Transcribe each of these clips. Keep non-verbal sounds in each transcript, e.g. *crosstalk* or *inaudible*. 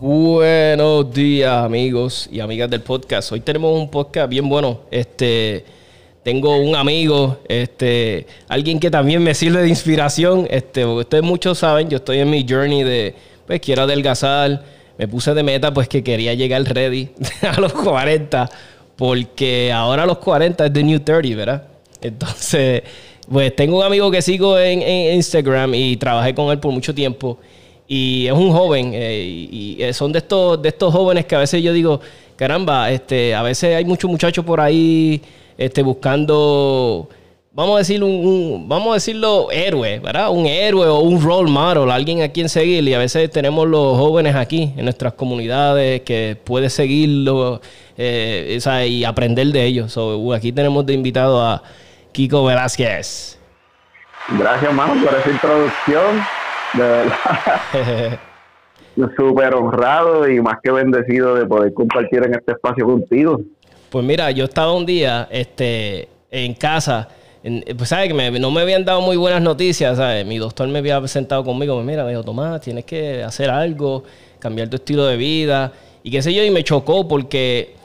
Buenos días, amigos y amigas del podcast. Hoy tenemos un podcast bien bueno. Este, tengo un amigo, este, alguien que también me sirve de inspiración. Este, ustedes muchos saben, yo estoy en mi journey de, pues quiero adelgazar. Me puse de meta, pues que quería llegar ready *laughs* a los 40, porque ahora a los 40 es the new 30, ¿verdad? Entonces, pues tengo un amigo que sigo en, en Instagram y trabajé con él por mucho tiempo y es un joven eh, y, eh, son de estos de estos jóvenes que a veces yo digo caramba este a veces hay muchos muchachos por ahí este buscando vamos a decir un, vamos a decirlo héroe verdad un héroe o un role model alguien a quien seguir y a veces tenemos los jóvenes aquí en nuestras comunidades que puede seguirlo eh, y aprender de ellos so, aquí tenemos de invitado a Kiko Velázquez gracias mano por esa introducción de verdad. *laughs* Súper honrado y más que bendecido de poder compartir en este espacio contigo. Pues mira, yo estaba un día este, en casa. Pues sabes que no me habían dado muy buenas noticias, ¿sabes? Mi doctor me había sentado conmigo, me mira, me dijo, Tomás, tienes que hacer algo, cambiar tu estilo de vida. Y qué sé yo, y me chocó porque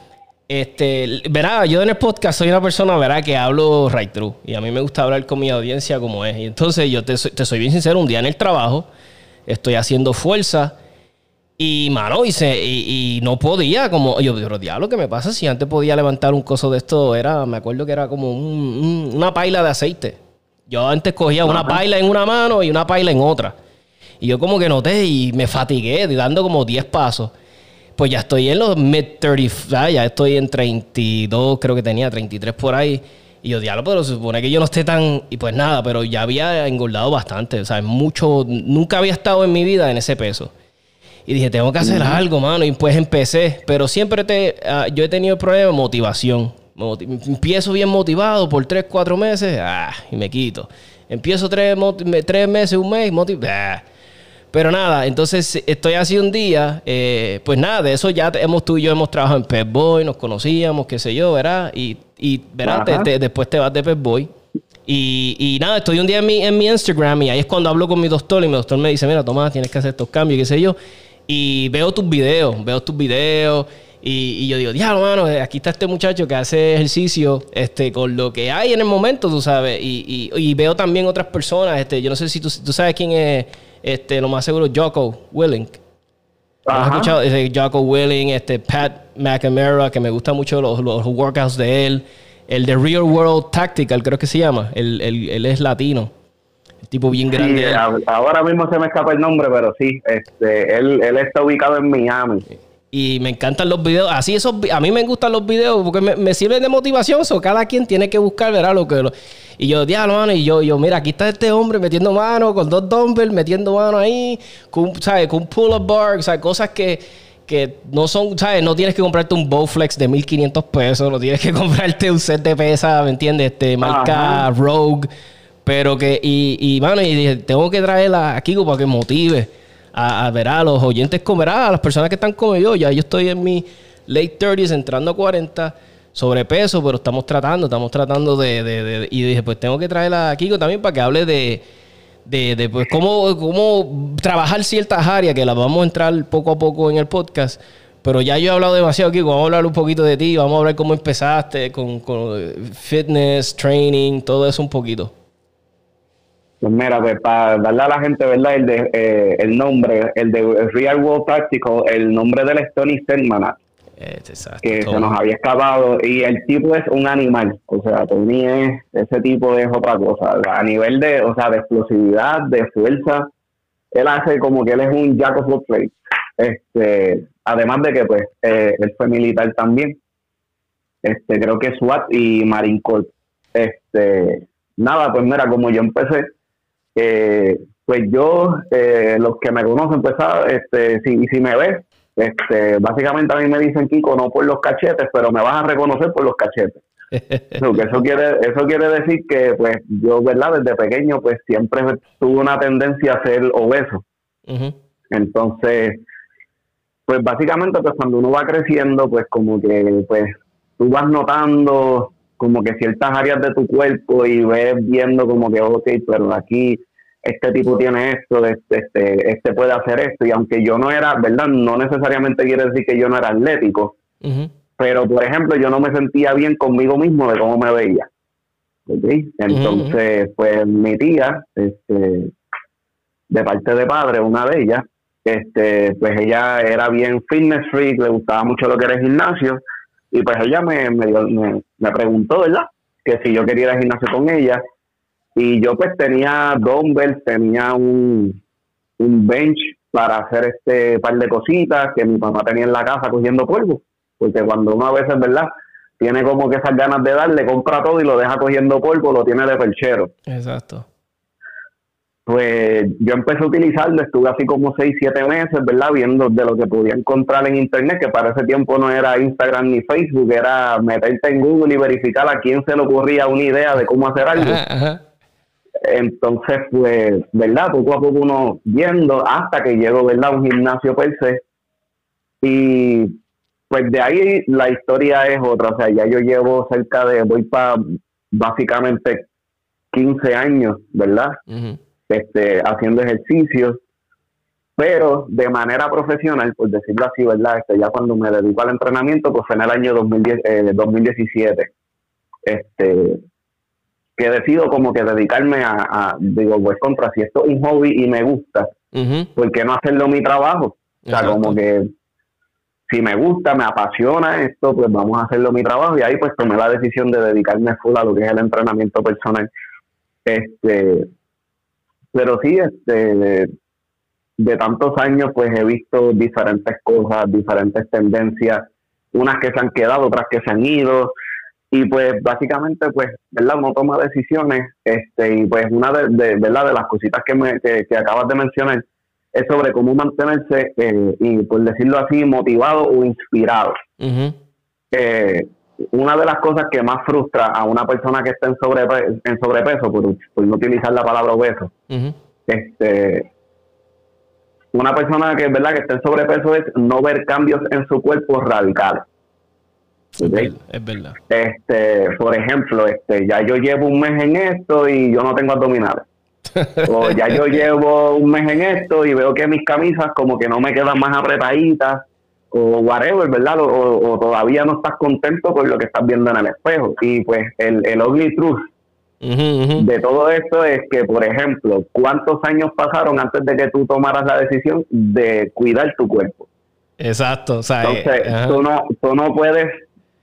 este, verá, yo en el podcast soy una persona, verá, que hablo right through. Y a mí me gusta hablar con mi audiencia como es. Y entonces yo te, soy bien sincero, un día en el trabajo estoy haciendo fuerza y, mano, y, y, no podía, como, yo, pero diablo, ¿qué me pasa? Si antes podía levantar un coso de esto, era, me acuerdo que era como una paila de aceite. Yo antes cogía una paila en una mano y una paila en otra. Y yo como que noté y me fatigué, dando como 10 pasos pues ya estoy en los mid-30, ya estoy en 32, creo que tenía 33 por ahí. Y yo, diablo, pero se supone que yo no esté tan. Y pues nada, pero ya había engordado bastante. O sea, mucho. Nunca había estado en mi vida en ese peso. Y dije, tengo que hacer algo, mano. Y pues empecé. Pero siempre te, ah, yo he tenido el problema de motivación. empiezo bien motivado por 3, 4 meses. Ah, y me quito. Empiezo 3, meses, un mes, motivado. Ah, pero nada, entonces estoy así un día, eh, pues nada, de eso ya hemos tú y yo hemos trabajado en Pep Boy, nos conocíamos, qué sé yo, ¿verdad? Y, y ¿verdad? después te vas de Pep Boy. Y, y, nada, estoy un día en mi, en mi Instagram y ahí es cuando hablo con mi doctor y mi doctor me dice, mira, Tomás, tienes que hacer estos cambios, qué sé yo. Y veo tus videos, veo tus videos y, y yo digo, diablo, mano, eh, aquí está este muchacho que hace ejercicio este, con lo que hay en el momento, tú sabes. Y, y, y veo también otras personas, este, yo no sé si tú, tú sabes quién es este, lo más seguro, Jocko Willing. ¿Has escuchado? Jocko Willing, este, Pat McNamara, que me gusta mucho los, los, workouts de él. El de Real World Tactical, creo que se llama. Él, él, es latino. Tipo bien grande. ahora mismo se me escapa el nombre, pero sí. Este, él, él está ubicado en Miami. Y me encantan los videos. Así esos, a mí me gustan los videos porque me, sirven de motivación. O cada quien tiene que buscar, verá lo que... y yo, diablo, mano, y yo, yo, mira, aquí está este hombre metiendo mano con dos dumbbells, metiendo mano ahí, con, ¿sabes? Con un pull-up bar, ¿sabes? Cosas que, que no son, ¿sabes? No tienes que comprarte un Bowflex de 1500 pesos, no tienes que *laughs* comprarte un set de pesa, ¿me entiendes? Este, marca Rogue. Pero que, y, y, mano, y dije, tengo que traerla aquí para que motive a, ver a los oyentes comer a las personas que están como yo. Ya yo estoy en mi late 30s, entrando a 40, sobrepeso, pero estamos tratando, estamos tratando de, y dije, pues tengo que traer a Kiko también para que hable de, de, pues cómo, cómo trabajar ciertas áreas, que las vamos a entrar poco a poco en el podcast. Pero ya yo he hablado demasiado, Kiko. Vamos a hablar un poquito de ti. Vamos a hablar cómo empezaste con, con fitness, training, todo eso un poquito. Pues mira, pues para darle a la gente, ¿verdad? El, de, eh, el nombre, el de Real World Tactical, el nombre del es Tony Selmanat. que se nos había escapado y el tipo es un animal, o sea, Tony es, ese tipo es otra cosa, a nivel de, o sea, de explosividad, de fuerza, él hace como que él es un jack of all trades, este, además de que pues eh, él fue militar también, este, creo que SWAT y Marine Corps, este, nada, pues mira, como yo empecé, eh, pues yo, eh, los que me conocen, pues, este, si, si me ves, este, básicamente a mí me dicen Kiko no por los cachetes, pero me vas a reconocer por los cachetes. *laughs* eso, eso quiere eso quiere decir que pues yo verdad desde pequeño pues siempre tuve una tendencia a ser obeso. Entonces, pues básicamente pues cuando uno va creciendo, pues como que pues tú vas notando como que ciertas áreas de tu cuerpo y ves viendo como que, ok, pero aquí este tipo tiene esto, este, este, este puede hacer esto, y aunque yo no era, ¿verdad? No necesariamente quiere decir que yo no era atlético, pero por ejemplo yo no me sentía bien conmigo mismo de cómo me veía. Entonces, pues mi tía, este, de parte de padre, una de ellas, este, pues ella era bien fitness freak, le gustaba mucho lo que era el gimnasio, y pues ella me, me, me, preguntó, ¿verdad? Que si yo quería ir al gimnasio con ella, y yo pues tenía dumbbells, tenía un, un bench para hacer este par de cositas que mi mamá tenía en la casa cogiendo polvo, porque cuando uno a veces, ¿verdad? Tiene como que esas ganas de darle, compra todo y lo deja cogiendo polvo, lo tiene de perchero. Exacto pues yo empecé a utilizarlo, estuve así como 6, 7 meses, ¿verdad? Viendo de lo que podía encontrar en Internet, que para ese tiempo no era Instagram ni Facebook, era meterte en Google y verificar a quién se le ocurría una idea de cómo hacer algo. Entonces, pues, ¿verdad? Poco a poco uno viendo hasta que llego, ¿verdad? A un gimnasio per se. Y pues de ahí la historia es otra, o sea, ya yo llevo cerca de, voy para básicamente 15 años, ¿verdad? Este, haciendo ejercicios, pero de manera profesional, por decirlo así, ¿verdad? Este, ya cuando me dedico al entrenamiento, pues fue en el año 2010, 2017, eh, este, que decido como que dedicarme a, digo, pues contra, si esto es un hobby y me gusta, ¿por qué no hacerlo mi trabajo? O sea, como que si me gusta, me apasiona esto, pues vamos a hacerlo mi trabajo y ahí pues tomé la decisión de dedicarme full a lo que es el entrenamiento personal. Este, pero sí, este, de, tantos años, pues he visto diferentes cosas, diferentes tendencias, unas que se han quedado, otras que se han ido, y pues básicamente, pues, ¿verdad? Uno toma decisiones, este, y pues una de, ¿verdad? de las cositas que, me, que, acabas de mencionar es sobre cómo mantenerse, eh, y por decirlo así, motivado o inspirado una de las cosas que más frustra a una persona que está en, sobrepeso, en sobrepeso por, no utilizar la palabra obeso, este, una persona que, ¿verdad? que está en sobrepeso es no ver cambios en su cuerpo radicales. Es verdad. Este, por ejemplo, este, ya yo llevo un mes en esto y yo no tengo abdominales. *laughs* o ya yo llevo un mes en esto y veo que mis camisas como que no me quedan más apretaditas o whatever, ¿verdad? O, todavía no estás contento con lo que estás viendo en el espejo. Y pues el, el ugly truth de todo esto es que, por ejemplo, ¿cuántos años pasaron antes de que tú tomaras la decisión de cuidar tu cuerpo? Exacto, o sea, Entonces, eh, tú, no, tú no puedes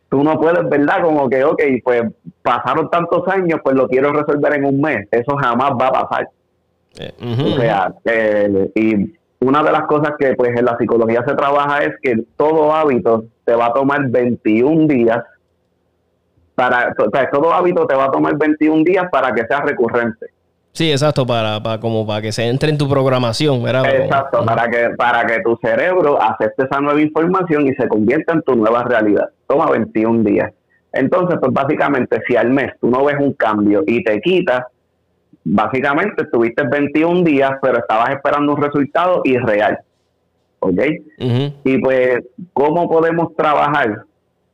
tú no puedes, ¿verdad? Como que, ok, pues pasaron tantos años, pues lo quiero resolver en un mes. Eso jamás va a pasar. Eh, o sea, eh, y una de las cosas que pues en la psicología se trabaja es que todo hábito te va a tomar 21 días para, o sea, todo hábito te va a tomar 21 días para que sea recurrente. Sí, exacto, para, para como para que se entre en tu programación, ¿verdad? Exacto, para que para que tu cerebro acepte esa nueva información y se convierta en tu nueva realidad. Toma 21 días. Entonces, pues básicamente si al mes tú no ves un cambio y te quitas, básicamente estuviste 21 días, pero estabas esperando un resultado irreal. ¿Ok? Y pues, ¿cómo podemos trabajar?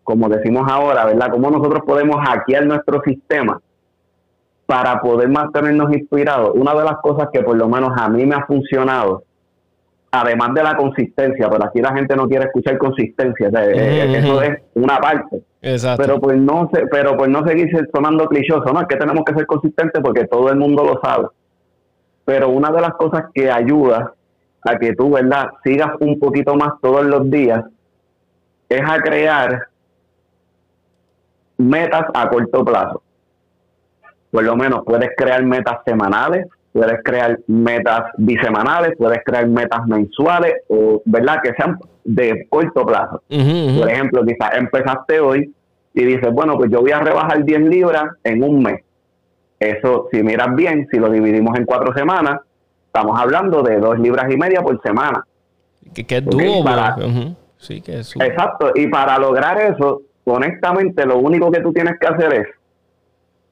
Como decimos ahora, ¿verdad? ¿Cómo nosotros podemos hackear nuestro sistema para poder mantenernos inspirados? Una de las cosas que por lo menos a mí me ha funcionado además de la consistencia, pero aquí la gente no quiere escuchar consistencia, eh, eh, eso es una parte. Pero pues no se, pero pues no seguir sonando clichoso, no, es que tenemos que ser consistentes porque todo el mundo lo sabe. Pero una de las cosas que ayuda a que tú, ¿verdad?, sigas un poquito más todos los días es a crear metas a corto plazo. Por lo menos puedes crear metas semanales, puedes crear metas bisemanales, puedes crear metas mensuales o, ¿verdad? Que sean de corto plazo. Por ejemplo, quizás empezaste hoy y dices, bueno, pues yo voy a rebajar 10 libras en un mes. Eso, si miras bien, si lo dividimos en cuatro semanas, estamos hablando de dos libras y media por semana. Que, es duro, para, sí, que es Exacto, y para lograr eso, honestamente, lo único que tú tienes que hacer es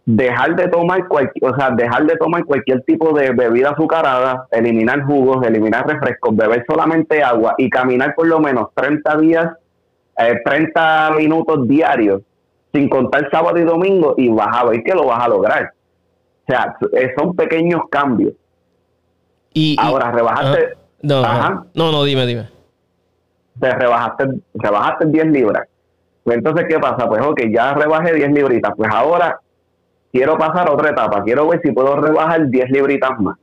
dejar de tomar cualquier, o sea, dejar de tomar cualquier tipo de bebida azucarada, eliminar jugos, eliminar refrescos, beber solamente agua y caminar por lo menos 30 días, eh, 30 minutos diarios, sin contar sábado y domingo, y vas a ver que lo vas a lograr. O sea, eh, son pequeños cambios. Y, Ahora, rebajaste... no, no, no, dime, dime. Te rebajaste, rebajaste 10 libras. Entonces, ¿qué pasa? Pues ok, ya rebajé 10 libritas. Pues ahora quiero pasar a otra etapa, quiero ver si puedo rebajar 10 libritas más.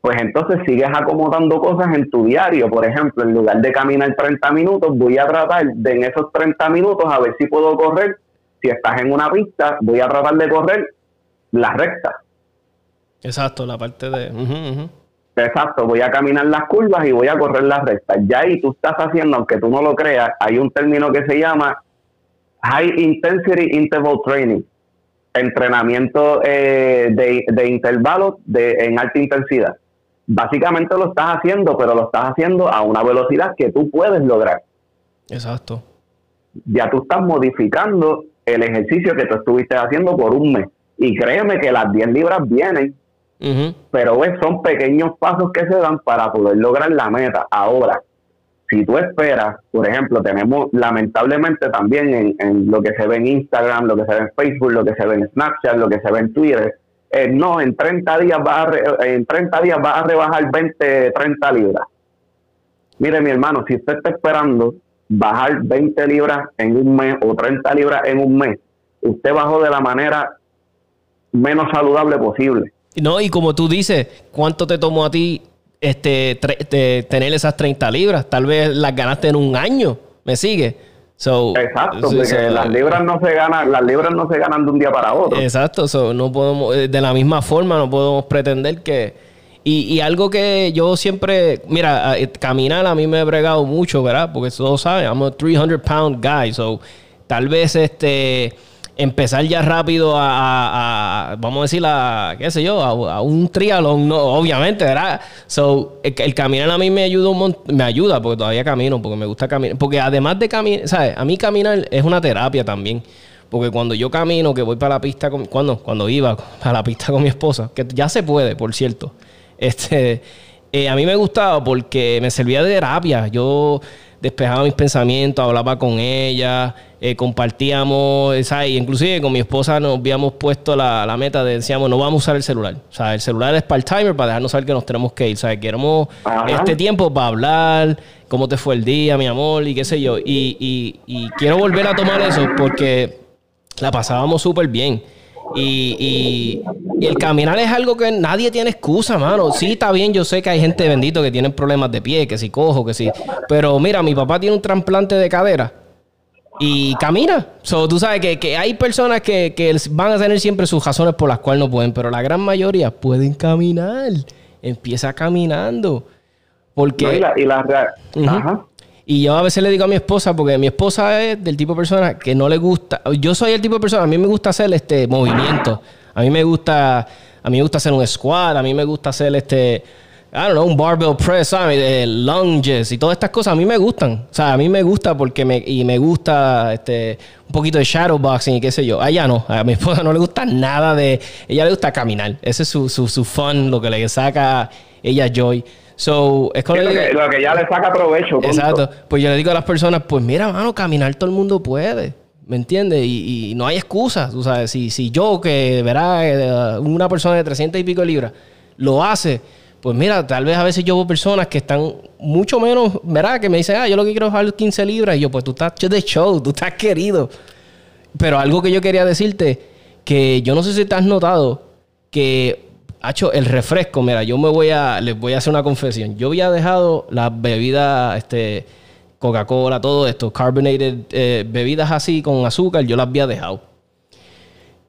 Pues entonces sigues acomodando cosas en tu diario. Por ejemplo, en lugar de caminar 30 minutos, voy a tratar de en esos 30 minutos a ver si puedo correr. Si estás en una pista, voy a tratar de correr la recta. Exacto, la parte de... Exacto, voy a caminar las curvas y voy a correr las rectas. Ya ahí tú estás haciendo, aunque tú no lo creas, hay un término que se llama High Intensity Interval Training entrenamiento eh, de, de intervalos de, en alta intensidad. Básicamente lo estás haciendo, pero lo estás haciendo a una velocidad que tú puedes lograr. Exacto. Ya tú estás modificando el ejercicio que tú estuviste haciendo por un mes. Y créeme que las 10 libras vienen, pero ves, son pequeños pasos que se dan para poder lograr la meta. Ahora, si tú esperas, por ejemplo, tenemos lamentablemente también en, lo que se ve en Instagram, lo que se ve en Facebook, lo que se ve en Snapchat, lo que se ve en Twitter, eh, no, en 30 días vas a en 30 días vas a rebajar 20, 30 libras. Mire, mi hermano, si usted está esperando bajar 20 libras en un mes o 30 libras en un mes, usted bajó de la manera menos saludable posible. No, y como tú dices, ¿cuánto te tomó a ti este, tener esas 30 libras. Tal vez las ganaste en un año. ¿Me sigue? exacto, porque las libras no se ganan, las libras no se ganan de un día para otro. Exacto, no podemos, eh, de la misma forma no podemos pretender que y, algo que yo siempre, mira, eh, caminar a mí me he bregado mucho, ¿verdad? Porque todos saben, I'm a 300 pound guy, so tal vez este empezar ya rápido a, vamos a decir, a, qué sé yo, a, un triatlón, no, obviamente, ¿verdad? So, el, caminar a mí me ayuda un montón, me ayuda porque todavía camino, porque me gusta caminar, porque además de caminar, ¿sabes? A mí caminar es una terapia también. Porque cuando yo camino, que voy para la pista, con, cuando, cuando iba a la pista con mi esposa, que ya se puede, por cierto, este, eh, a mí me gustaba porque me servía de terapia. Yo despejaba mis pensamientos, hablaba con ella, eh, compartíamos, ¿sabes? inclusive con mi esposa nos habíamos puesto la, meta de, decíamos, no vamos a usar el celular. O sea, el celular es para el timer, para dejarnos saber que nos tenemos que ir. ¿Sabes? Queremos este tiempo para hablar, cómo te fue el día, mi amor, y qué sé yo. Y, y, y quiero volver a tomar eso porque la pasábamos súper bien. Y, el caminar es algo que nadie tiene excusa, mano. Sí, está bien, yo sé que hay gente bendito que tienen problemas de pie, que si cojo, que si. Pero mira, mi papá tiene un trasplante de cadera y camina. So, tú sabes que, hay personas que, van a tener siempre sus razones por las cuales no pueden, pero la gran mayoría pueden caminar. Empieza caminando. Porque. y la, Ajá. Y yo a veces le digo a mi esposa, porque mi esposa es del tipo de persona que no le gusta. Yo soy el tipo de persona, a mí me gusta hacer este movimiento. A mí me gusta, a mí me gusta hacer un squat, a mí me gusta hacer este, I un barbell press, ¿sabes? lunges y todas estas cosas a mí me gustan. O sea, a mí me gusta porque me, y me gusta este, un poquito de shadowboxing y qué sé yo. A ella no, a mi *laughs* esposa no le gusta nada de, ella le gusta caminar. Ese es su, su, su fun, lo que le saca ella joy. So, es lo, que, ya le saca provecho. Exacto. Pues yo le digo a las personas, pues mira, mano, caminar todo el mundo puede. ¿Me entiendes? Y, no hay excusas. Tú sabes, si, si yo, que verá, eh, una persona de 300 y pico libras, lo hace, pues mira, tal vez a veces yo veo personas que están mucho menos, ¿verdad? Que me dicen, ah, yo lo que quiero es bajar 15 libras. Y yo, pues tú estás de show, tú estás querido. Pero algo que yo quería decirte, que yo no sé si te has notado, que hecho el refresco, mira, yo me voy a, les voy a hacer una confesión. Yo había dejado las bebidas, este, Coca-Cola, todo esto, carbonated, eh, bebidas así con azúcar, yo las había dejado.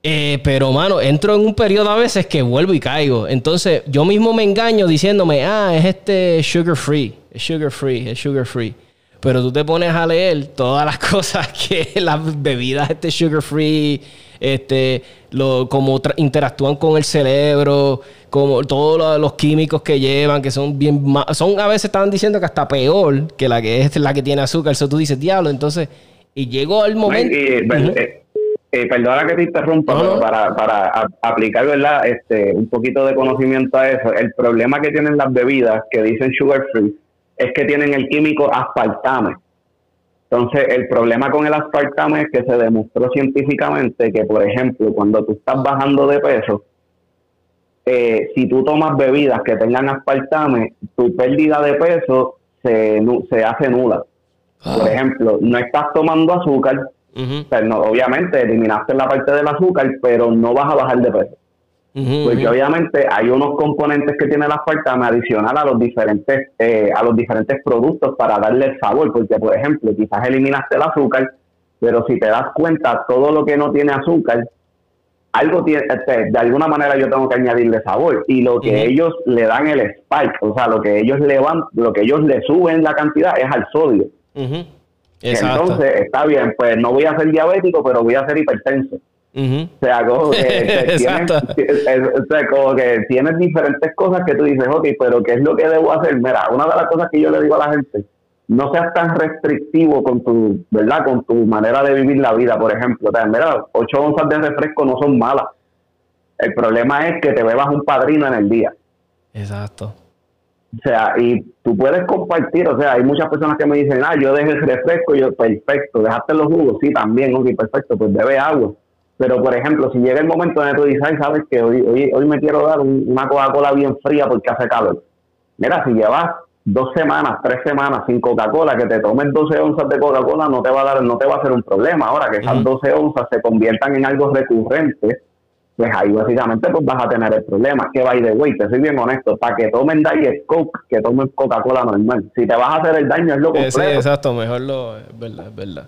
Eh, pero, mano, entro en un periodo a veces que vuelvo y caigo. Entonces, yo mismo me engaño diciéndome, ah, es este sugar free, es sugar free, es sugar free. Pero tú te pones a leer todas las *laughs* cosas que las bebidas, este sugar free, este, lo, cómo interactúan con el cerebro, como todos los, químicos que llevan, que son bien son a veces estaban diciendo que hasta peor que la que es la que tiene azúcar. Eso tú dices, diablo, entonces, y llegó el momento. Eh, eh, perdona que te interrumpa, pero para, para aplicar ¿verdad? Este, un poquito de conocimiento a eso, el problema que tienen las bebidas que dicen sugar free es que tienen el químico aspartame. Entonces, el problema con el aspartame es que se demostró científicamente que, por ejemplo, cuando tú estás bajando de peso, eh, si tú tomas bebidas que tengan aspartame, tu pérdida de peso se, se hace nula. Por ah. ejemplo, no estás tomando azúcar, obviamente eliminaste la parte del azúcar, pero no vas a bajar de peso. Porque obviamente hay unos componentes que tiene la aspartame adicional a los diferentes eh, a los diferentes productos para darle el sabor, porque por ejemplo quizás eliminaste el azúcar, pero si te das cuenta todo lo que no tiene azúcar algo tiene, este, de alguna manera yo tengo que añadirle sabor. Y lo que ellos le dan el spike, o sea, lo que ellos le van, lo que ellos le suben la cantidad es al sodio. Entonces, está bien, pues no voy a ser diabético, pero voy a ser hipertenso. O sea, como que, *laughs* tienes, como que tienes diferentes cosas que tú dices, ok, pero ¿qué es lo que debo hacer? Mira, una de las cosas que yo le digo a la gente, no seas tan restrictivo con tu, ¿verdad? Con tu manera de vivir la vida, por ejemplo. O sea, mira, 8 onzas de refresco no son malas. El problema es que te bebas un padrino en el día. Exacto. O sea, y tú puedes compartir, o sea, hay muchas personas que me dicen, ah, yo dejé el refresco, yo, perfecto, dejaste los jugos, sí, también, ok, perfecto, pues bebe agua. Pero, por ejemplo, si llega el momento en que tú dices, sabes que hoy, hoy, hoy me quiero dar una Coca-Cola bien fría porque hace calor. Mira, si llevas dos semanas, tres semanas sin Coca-Cola, que te tomes 12 onzas de Coca-Cola no te va a dar, no te va a hacer un problema. Ahora que esas 12 onzas se conviertan en algo recurrente, pues ahí básicamente pues vas a tener el problema. Que by the way, te soy bien honesto, para que tomen Diet Coke, que tomen Coca-Cola normal. Si te vas a hacer el daño es lo que Sí, exacto, mejor lo, es verdad, es verdad.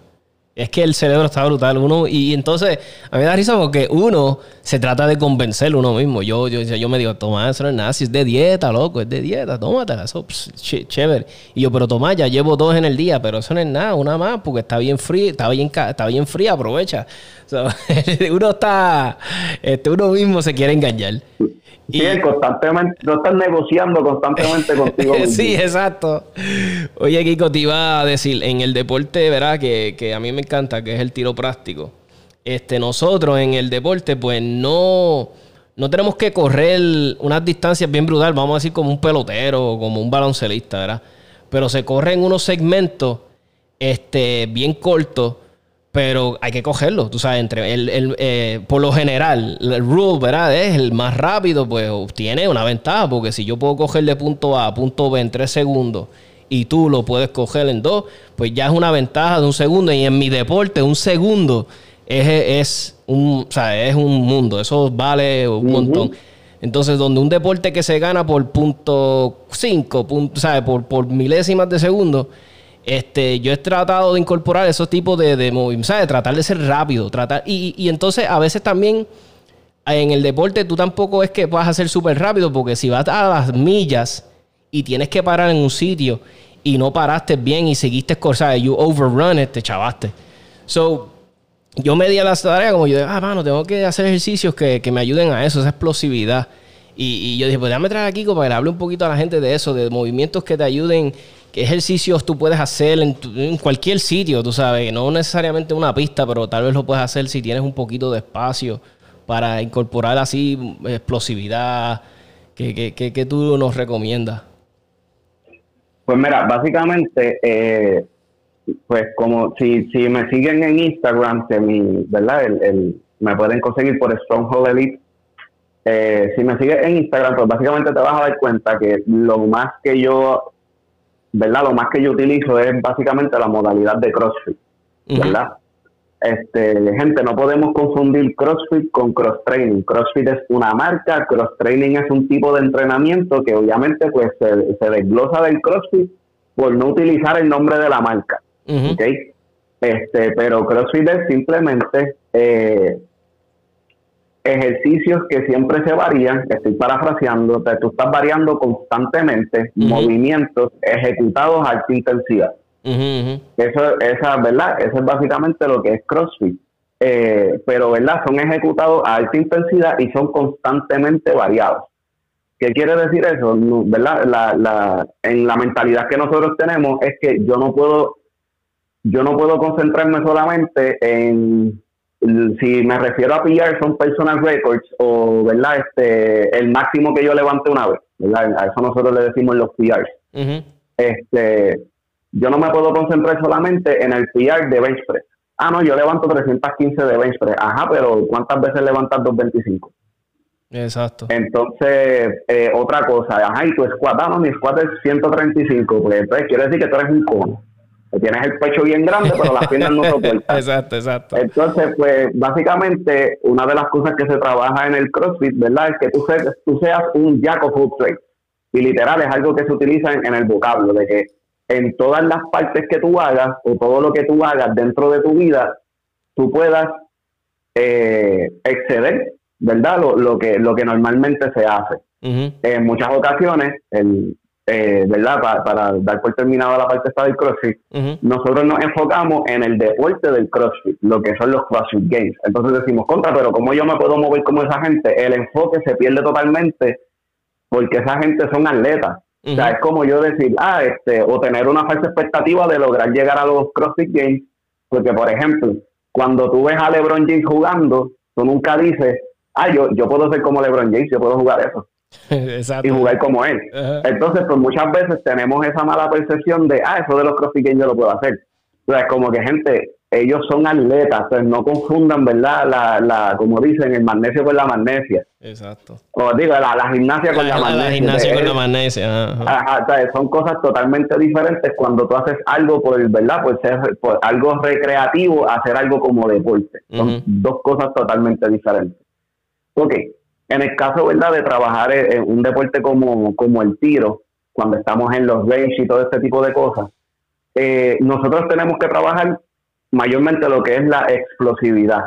Es que el cerebro está brutal. Uno, y entonces, a mí me da risa porque uno se trata de convencer uno mismo. Yo, yo, yo me digo, toma, eso no es nada. Si es de dieta, loco, es de dieta, tómatela. Eso, chévere. Y yo, pero toma, ya llevo dos en el día, pero eso no es nada, una más, porque está bien fría, está bien, está bien fría, aprovecha. *laughs* *laughs* uno está, este, uno mismo se quiere engañar. Sí, constantemente, no estás negociando constantemente *laughs* contigo. sí, exacto. Oye, Kiko, te iba a decir, en el deporte, ¿verdad? Que, que, a mí me encanta, que es el tiro práctico. Este, nosotros en el deporte, pues no, no tenemos que correr unas distancias bien brutales, vamos a decir como un pelotero o como un baloncelista, ¿verdad? Pero se corren unos segmentos este, bien cortos pero hay que cogerlo, tú sabes, entre el, eh, por lo general, el rule, ¿verdad? Es el más rápido, pues obtiene una ventaja, porque si yo puedo coger de punto A a punto B en tres segundos y tú lo puedes coger en dos, pues ya es una ventaja de un segundo. Y en mi deporte, un segundo es, es un, o sea, es un mundo, eso vale un montón. Entonces, donde un deporte que se gana por punto cinco, punto, ¿sabes? Por, por milésimas de segundo este, yo he tratado de incorporar esos tipos de, de movimientos, ¿sabes? Tratar de ser rápido, tratar. Y, y, entonces a veces también en el deporte tú tampoco es que puedas hacer súper rápido, porque si vas a las millas y tienes que parar en un sitio y no paraste bien y seguiste, ¿sabes? You overrun it, te chavaste. So, yo me di a la tarea como yo, ah, mano, tengo que hacer ejercicios que, que me ayuden a eso, esa explosividad. Y, y, yo dije, pues déjame traer aquí para que le hable un poquito a la gente de eso, de movimientos que te ayuden qué ejercicios tú puedes hacer en, cualquier sitio, tú sabes, no necesariamente una pista, pero tal vez lo puedes hacer si tienes un poquito de espacio para incorporar así explosividad. ¿Qué, tú nos recomiendas? Pues mira, básicamente, eh, pues como si, si me siguen en Instagram, que mi, ¿verdad? El, me pueden conseguir por Stronghold Elite. Eh, si me sigues en Instagram, pues básicamente te vas a dar cuenta que lo más que yo ¿verdad? Lo más que yo utilizo es básicamente la modalidad de CrossFit, ¿verdad? Este, gente, no podemos confundir CrossFit con cross training. CrossFit es una marca, cross training es un tipo de entrenamiento que obviamente pues se, desglosa del CrossFit por no utilizar el nombre de la marca. Este, pero CrossFit es simplemente eh, ejercicios que siempre se varían, estoy parafraseando, tú estás variando constantemente movimientos ejecutados a alta intensidad. Eso, esa, ¿verdad? Eso es básicamente lo que es CrossFit. Eh, pero, ¿verdad? Son ejecutados a alta intensidad y son constantemente variados. ¿Qué quiere decir eso? ¿Verdad? La, la, en la mentalidad que nosotros tenemos es que yo no puedo, yo no puedo concentrarme solamente en si me refiero a PR son personal records o, ¿verdad? Este, el máximo que yo levante una vez, ¿verdad? A eso nosotros le decimos los PRs. Este, yo no me puedo concentrar solamente en el PR de bench press. Ah, no, yo levanto 315 de bench press. Ajá, pero ¿cuántas veces levantas 225? Exacto. Entonces, eh, otra cosa, ajá, y tu squat, ah, no, mi squat es 135, pues entonces quiere decir que tú eres un cono. Tienes el pecho bien grande, pero las piernas no *laughs* soportan. exacto, exacto. Entonces, pues, básicamente, una de las cosas que se trabaja en el CrossFit, ¿verdad? Es que tú seas, tú seas un jack of all trades. Y literal es algo que se utiliza en, el vocablo, de que en todas las partes que tú hagas o todo lo que tú hagas dentro de tu vida, tú puedas eh, exceder, ¿verdad? Lo, lo, que, lo que normalmente se hace. En muchas ocasiones, el, eh, ¿verdad? Para, dar por terminado la parte esta del CrossFit, nosotros nos enfocamos en el deporte del CrossFit, lo que son los CrossFit Games. Entonces decimos, contra, pero ¿cómo yo me puedo mover como esa gente? El enfoque se pierde totalmente porque esa gente son atletas. O sea, es como yo decir, ah, este, o tener una falsa expectativa de lograr llegar a los CrossFit Games, porque por ejemplo, cuando tú ves a LeBron James jugando, tú nunca dices, ah, yo, yo puedo ser como LeBron James, yo puedo jugar eso. *laughs* y jugar como él. Entonces, pues muchas veces tenemos esa mala percepción de, ah, eso de los CrossFit yo lo puedo hacer. O sea, es como que gente, ellos son atletas, pues no confundan, ¿verdad? La, la, como dicen, el magnesio con la magnesia. Exacto. O digo, la, gimnasia con la, magnesia. La gimnasia con la magnesia. Ajá. son cosas totalmente diferentes cuando tú haces algo por, ¿verdad? Por ser por algo recreativo, hacer algo como deporte. Son dos cosas totalmente diferentes. Ok, en el caso, ¿verdad?, de trabajar en un deporte como, como el tiro, cuando estamos en los range y todo este tipo de cosas, eh, nosotros tenemos que trabajar mayormente lo que es la explosividad.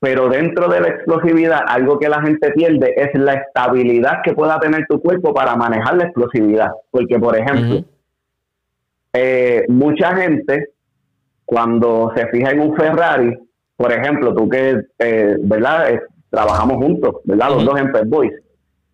Pero dentro de la explosividad, algo que la gente pierde es la estabilidad que pueda tener tu cuerpo para manejar la explosividad. Porque, por ejemplo, eh, mucha gente, cuando se fija en un Ferrari, por ejemplo, tú que, eh, ¿verdad? Trabajamos juntos, ¿verdad? Los dos en Pet Boys.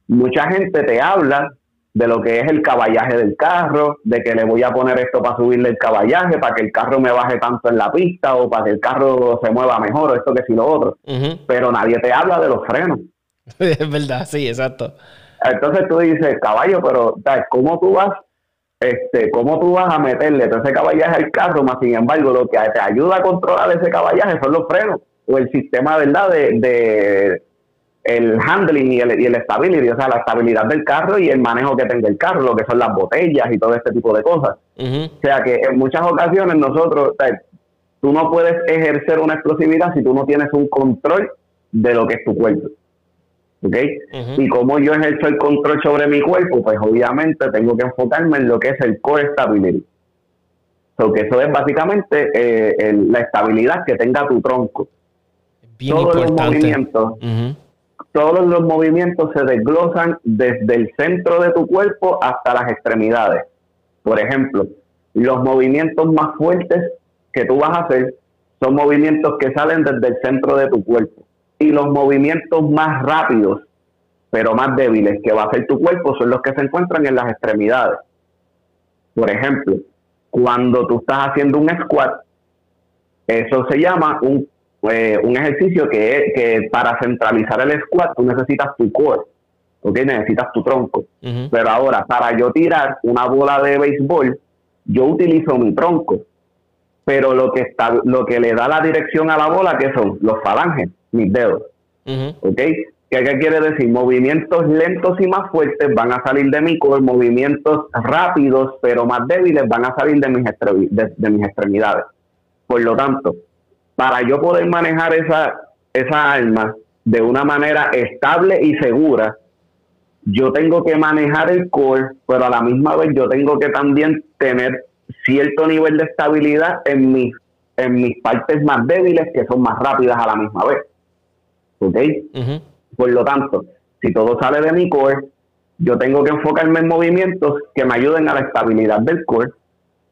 Mucha gente te habla de lo que es el caballaje del carro, de que le voy a poner esto para subirle el caballaje, para que el carro me baje tanto en la pista o para que el carro se mueva mejor o esto que si lo otro. Pero nadie te habla de los frenos. *laughs* es verdad, sí, exacto. Entonces tú dices, caballo, pero ¿cómo tú vas este, cómo tú vas a meterle todo ese caballaje al carro, más sin embargo, lo que te ayuda a controlar ese caballaje son los frenos o el sistema, ¿verdad? De, de el handling y el, y el stability, o sea, la estabilidad del carro y el manejo que tenga el carro, lo que son las botellas y todo este tipo de cosas. O sea que en muchas ocasiones nosotros, tú no puedes ejercer una explosividad si tú no tienes un control de lo que es tu cuerpo. ¿Ok? Y como yo ejerzo el control sobre mi cuerpo, pues obviamente tengo que enfocarme en lo que es el core stability. Porque eso es básicamente eh, la estabilidad que tenga tu tronco todos los movimientos, todos los movimientos se desglosan desde el centro de tu cuerpo hasta las extremidades. Por ejemplo, los movimientos más fuertes que tú vas a hacer son movimientos que salen desde el centro de tu cuerpo. Y los movimientos más rápidos, pero más débiles que va a hacer tu cuerpo son los que se encuentran en las extremidades. Por ejemplo, cuando tú estás haciendo un squat, eso se llama un pues, un ejercicio que, que para centralizar el squat tú necesitas tu core, ¿ok? Necesitas tu tronco. Pero ahora, para yo tirar una bola de béisbol, yo utilizo mi tronco. Pero lo que, está, lo que le da la dirección a la bola, ¿qué son? Los falanges, mis dedos. ¿Ok? ¿Qué, quiere decir? Movimientos lentos y más fuertes van a salir de mi core, movimientos rápidos pero más débiles van a salir de mis, de mis extremidades. Por lo tanto, para yo poder manejar esa, esa arma de una manera estable y segura, yo tengo que manejar el core, pero a la misma vez yo tengo que también tener cierto nivel de estabilidad en mis, en mis partes más débiles que son más rápidas a la misma vez. ¿Ok? Por lo tanto, si todo sale de mi core, yo tengo que enfocarme en movimientos que me ayuden a la estabilidad del core,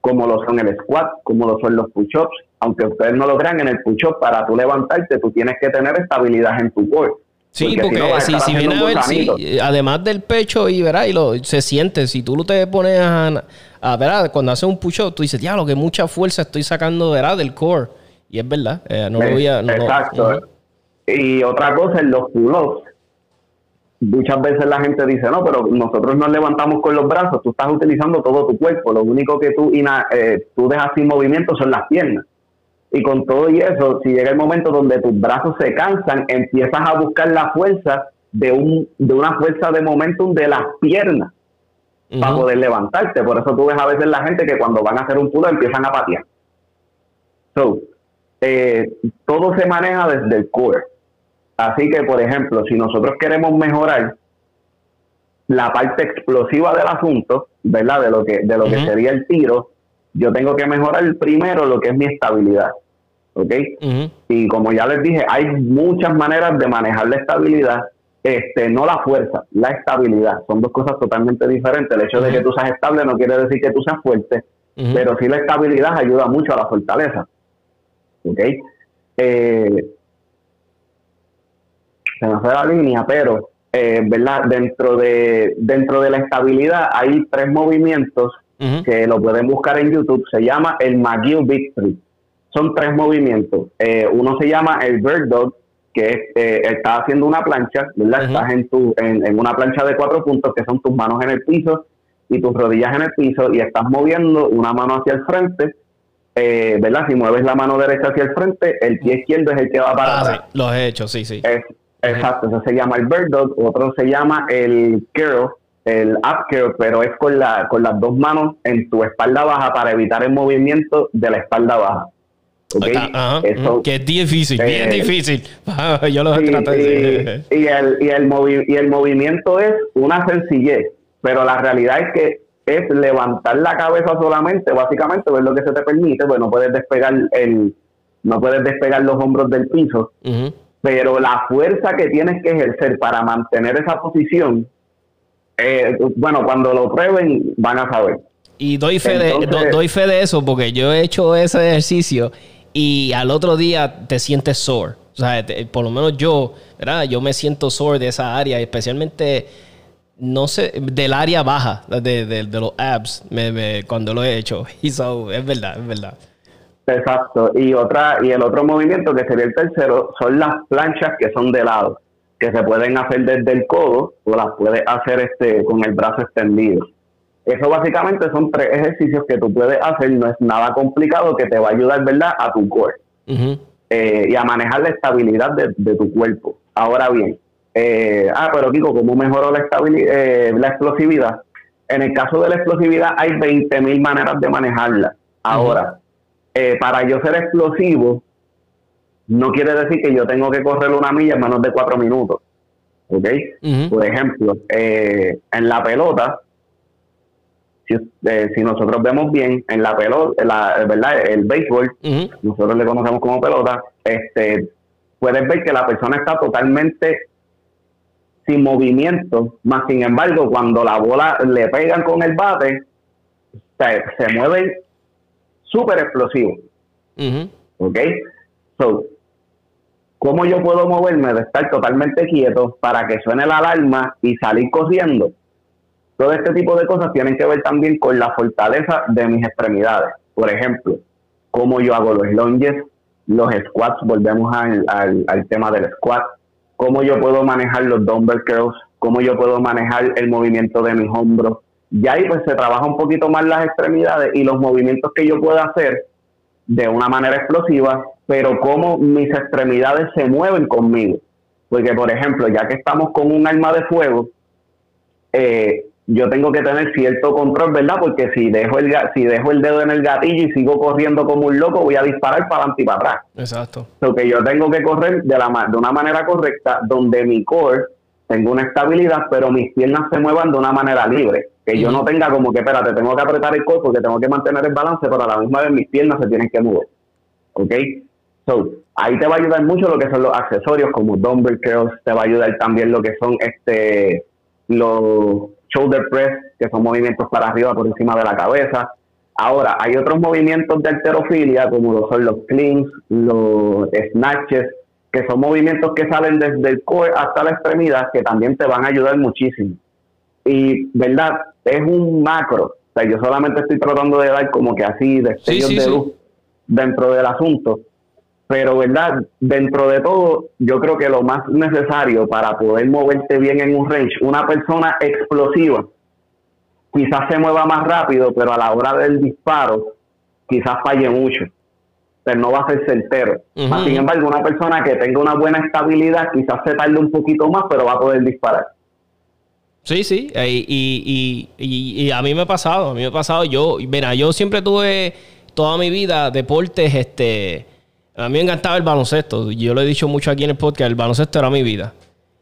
como lo son el squat, como lo son los push-ups, aunque ustedes no lo crean, en el push-up para tú levantarte, tú tienes que tener estabilidad en tu core. Sí, porque, si, si, viene a ver, además del pecho y verá, y lo, se siente, si tú te pones a, a cuando haces un push-up, tú dices, diablo, que mucha fuerza estoy sacando, verá, del core. Y es verdad, eh, no lo voy a... exacto. Y otra cosa es los pull-ups. Muchas veces la gente dice, no, pero nosotros nos levantamos con los brazos, tú estás utilizando todo tu cuerpo, lo único que tú, eh, tú dejas sin movimiento son las piernas. Y con todo y eso, si llega el momento donde tus brazos se cansan, empiezas a buscar la fuerza de, un, de una fuerza de momentum de las piernas para poder levantarte. Por eso tú ves a veces la gente que cuando van a hacer un pull empiezan a patear. So, eh, todo se maneja desde el core. Así que, por ejemplo, si nosotros queremos mejorar la parte explosiva del asunto, ¿verdad? De lo que, de lo que sería el tiro, yo tengo que mejorar primero lo que es mi estabilidad. ¿Ok? Y como ya les dije, hay muchas maneras de manejar la estabilidad este, no la fuerza, la estabilidad. Son dos cosas totalmente diferentes. El hecho de que tú seas estable no quiere decir que tú seas fuerte, pero sí la estabilidad ayuda mucho a la fortaleza. ¿Ok? Eh, se me fue la línea, pero, eh, ¿verdad? Dentro de, dentro de la estabilidad hay tres movimientos que lo pueden buscar en YouTube. Se llama el McGill Victory. Son tres movimientos. Eh, uno se llama el Bird Dog, que eh, estás haciendo una plancha, ¿verdad? Estás en, tu, en, una plancha de cuatro puntos, que son tus manos en el piso y tus rodillas en el piso, y estás moviendo una mano hacia el frente, eh, ¿verdad? Si mueves la mano derecha hacia el frente, el pie izquierdo es el que va para ah, Sí, he hecho, sí, sí. Exacto, eso se llama el bird dog, otro se llama el curl, el up curl, pero es con, la, con las dos manos en tu espalda baja para evitar el movimiento de la espalda baja. Que es difícil, bien eh, difícil. *laughs* Yo lo y, el, y, el y el movimiento es una sencillez, pero la realidad es que es levantar la cabeza solamente, básicamente, ver lo que se te permite, pues no puedes despegar el, no puedes despegar los hombros del piso, pero la fuerza que tienes que ejercer para mantener esa posición, eh, bueno, cuando lo prueben van a saber. Y doy fe, de, doy fe de eso porque yo he hecho ese ejercicio y al otro día te sientes sore. O sea, por lo menos yo, ¿verdad? Yo me siento sore de esa área, especialmente, no sé, del área baja, de, de, los abs, me, cuando lo he hecho. *laughs* Y so, es verdad, es verdad. Exacto. Y otra y el otro movimiento que sería el tercero son las planchas que son de lado, que se pueden hacer desde el codo o las puedes hacer este con el brazo extendido. Eso básicamente son tres ejercicios que tú puedes hacer, no es nada complicado, que te va a ayudar, ¿verdad?, a tu cuerpo eh, y a manejar la estabilidad de, tu cuerpo. Ahora bien, eh, ah, pero Kiko, ¿cómo mejoró la, estabilidad, eh, la explosividad? En el caso de la explosividad hay 20.000 maneras de manejarla. Ahora, para yo ser explosivo, no quiere decir que yo tengo que correr una milla en menos de cuatro minutos. ¿Ok? Por ejemplo, en la pelota, eh, si, nosotros vemos bien en la pelota, la, ¿verdad? El béisbol, nosotros le conocemos como pelota, este, puedes ver que la persona está totalmente sin movimiento, más sin embargo, cuando la bola le pegan con el bate, se, se mueven súper explosivos. ¿Ok? So, ¿cómo yo puedo moverme de estar totalmente quieto para que suene la alarma y salir corriendo? Todo este tipo de cosas tienen que ver también con la fortaleza de mis extremidades. Por ejemplo, cómo yo hago los lunges, los squats, volvemos al, al, tema del squat, cómo yo puedo manejar los dumbbell curls, cómo yo puedo manejar el movimiento de mis hombros. Y ahí pues se trabaja un poquito más las extremidades y los movimientos que yo puedo hacer de una manera explosiva, pero cómo mis extremidades se mueven conmigo. Porque, por ejemplo, ya que estamos con un arma de fuego, eh, yo tengo que tener cierto control, ¿verdad? Porque si dejo el si dejo el dedo en el gatillo y sigo corriendo como un loco, voy a disparar para adelante y para atrás. Exacto. Porque yo tengo que correr de, la, de una manera correcta, donde mi core tenga una estabilidad, pero mis piernas se muevan de una manera libre. Que yo no tenga como que, espérate, tengo que apretar el cuerpo, porque tengo que mantener el balance, pero a la misma vez mis piernas se tienen que mover. ¿Ok? So, ahí te va a ayudar mucho lo que son los accesorios como dumbbell curls, te va a ayudar también lo que son este los shoulder press, que son movimientos para arriba por encima de la cabeza. Ahora, hay otros movimientos de alterofilia, como lo son los cleans, los snatches, que son movimientos que salen desde el core hasta la extremidad, que también te van a ayudar muchísimo. Y, ¿verdad? Es un macro. O sea, yo solamente estoy tratando de dar como que así destellos de luz dentro del asunto. Pero, ¿verdad? Dentro de todo, yo creo que lo más necesario para poder moverte bien en un range, una persona explosiva, quizás se mueva más rápido, pero a la hora del disparo, quizás falle mucho. Pero no va a ser certero. Sin embargo, una persona que tenga una buena estabilidad, quizás se tarde un poquito más, pero va a poder disparar. Sí, sí, y, y, a mí me ha pasado, a mí me ha pasado, yo, mira, yo siempre tuve toda mi vida deportes, este, a mí me encantaba el baloncesto, yo lo he dicho mucho aquí en el podcast, el baloncesto era mi vida.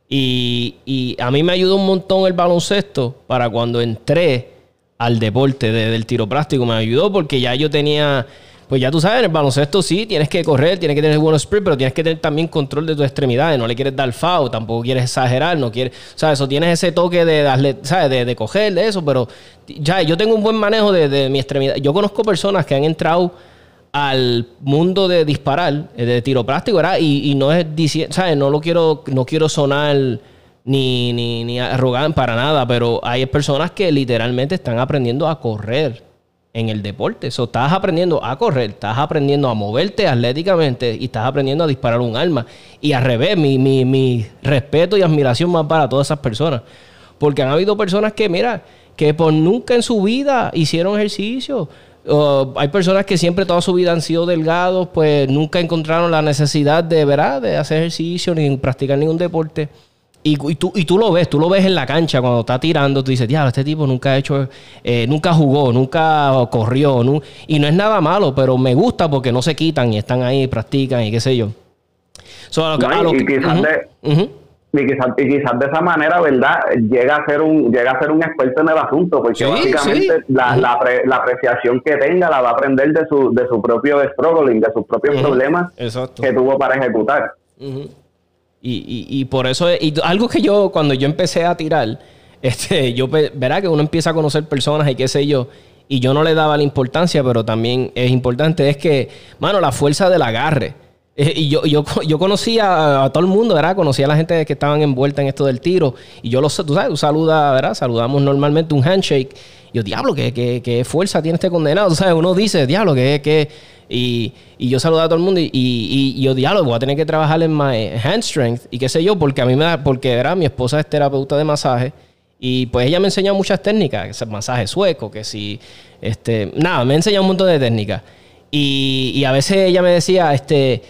Y, y a mí me ayudó un montón el baloncesto para cuando entré al deporte del tiro práctico, me ayudó porque ya yo tenía pues ya tú sabes, en el baloncesto sí, tienes que correr, tienes que tener buen sprint, pero tienes que tener también control de tus extremidades. No le quieres dar foul, tampoco quieres exagerar, no quieres, o sea, eso tienes ese toque de darle, ¿sabes? De, de coger, de eso, pero ya yo tengo un buen manejo de, mi extremidad. Yo conozco personas que han entrado al mundo de disparar, eh, de tiro práctico, ¿verdad? Y, no es diciendo, ¿sabes? No lo quiero, no quiero sonar ni, ni, ni arrogante para nada, pero hay personas que literalmente están aprendiendo a correr en el deporte. Eso estás aprendiendo a correr, estás aprendiendo a moverte atléticamente y estás aprendiendo a disparar un arma. Y al revés, mi, mi, mi respeto y admiración más para todas esas personas. Porque han habido personas que, mira, que por nunca en su vida hicieron ejercicio. hay personas que siempre toda su vida han sido delgados, pues nunca encontraron la necesidad de, ¿verdad? de hacer ejercicio ni practicar ningún deporte. Y, tú, y tú lo ves, tú lo ves en la cancha cuando está tirando, tú dices, diablo, este tipo nunca ha hecho, eh, nunca jugó, nunca corrió, y no es nada malo, pero me gusta porque no se quitan y están ahí, practican y qué sé yo. y, quizás de, esa manera, ¿verdad? Llega a ser un, llega a ser un experto en el asunto, porque básicamente La, la, apreciación que tenga la va a aprender de su, de su propio struggling, de sus propios problemas que tuvo para ejecutar. Y, y, por eso, y algo que yo, cuando yo empecé a tirar, *laughs* este, yo, verá que uno empieza a conocer personas y qué sé yo, y yo no le daba la importancia, pero también es importante, es que, mano, la fuerza del agarre. Eh, y yo, yo, *laughs* yo conocía a, todo el mundo, ¿verdad? Conocía a la gente que estaban envuelta en esto del tiro. Y yo lo sé, tú sabes, tú saludas, ¿verdad? Saludamos normalmente un handshake. Y yo, diablo, ¿qué, qué, qué fuerza tiene este condenado? *laughs* Tú sabes, uno dice, diablo, ¿qué, qué, y, yo saludaba a todo el mundo y, y, yo diálogo, voy a tener que trabajar en my hand strength y qué sé yo, porque a mí me da, porque era mi esposa es terapeuta de masaje y pues ella me enseñó muchas técnicas, que masaje sueco, que si, este, nada, me enseñó un montón de técnicas. Y, y a veces ella me decía, este,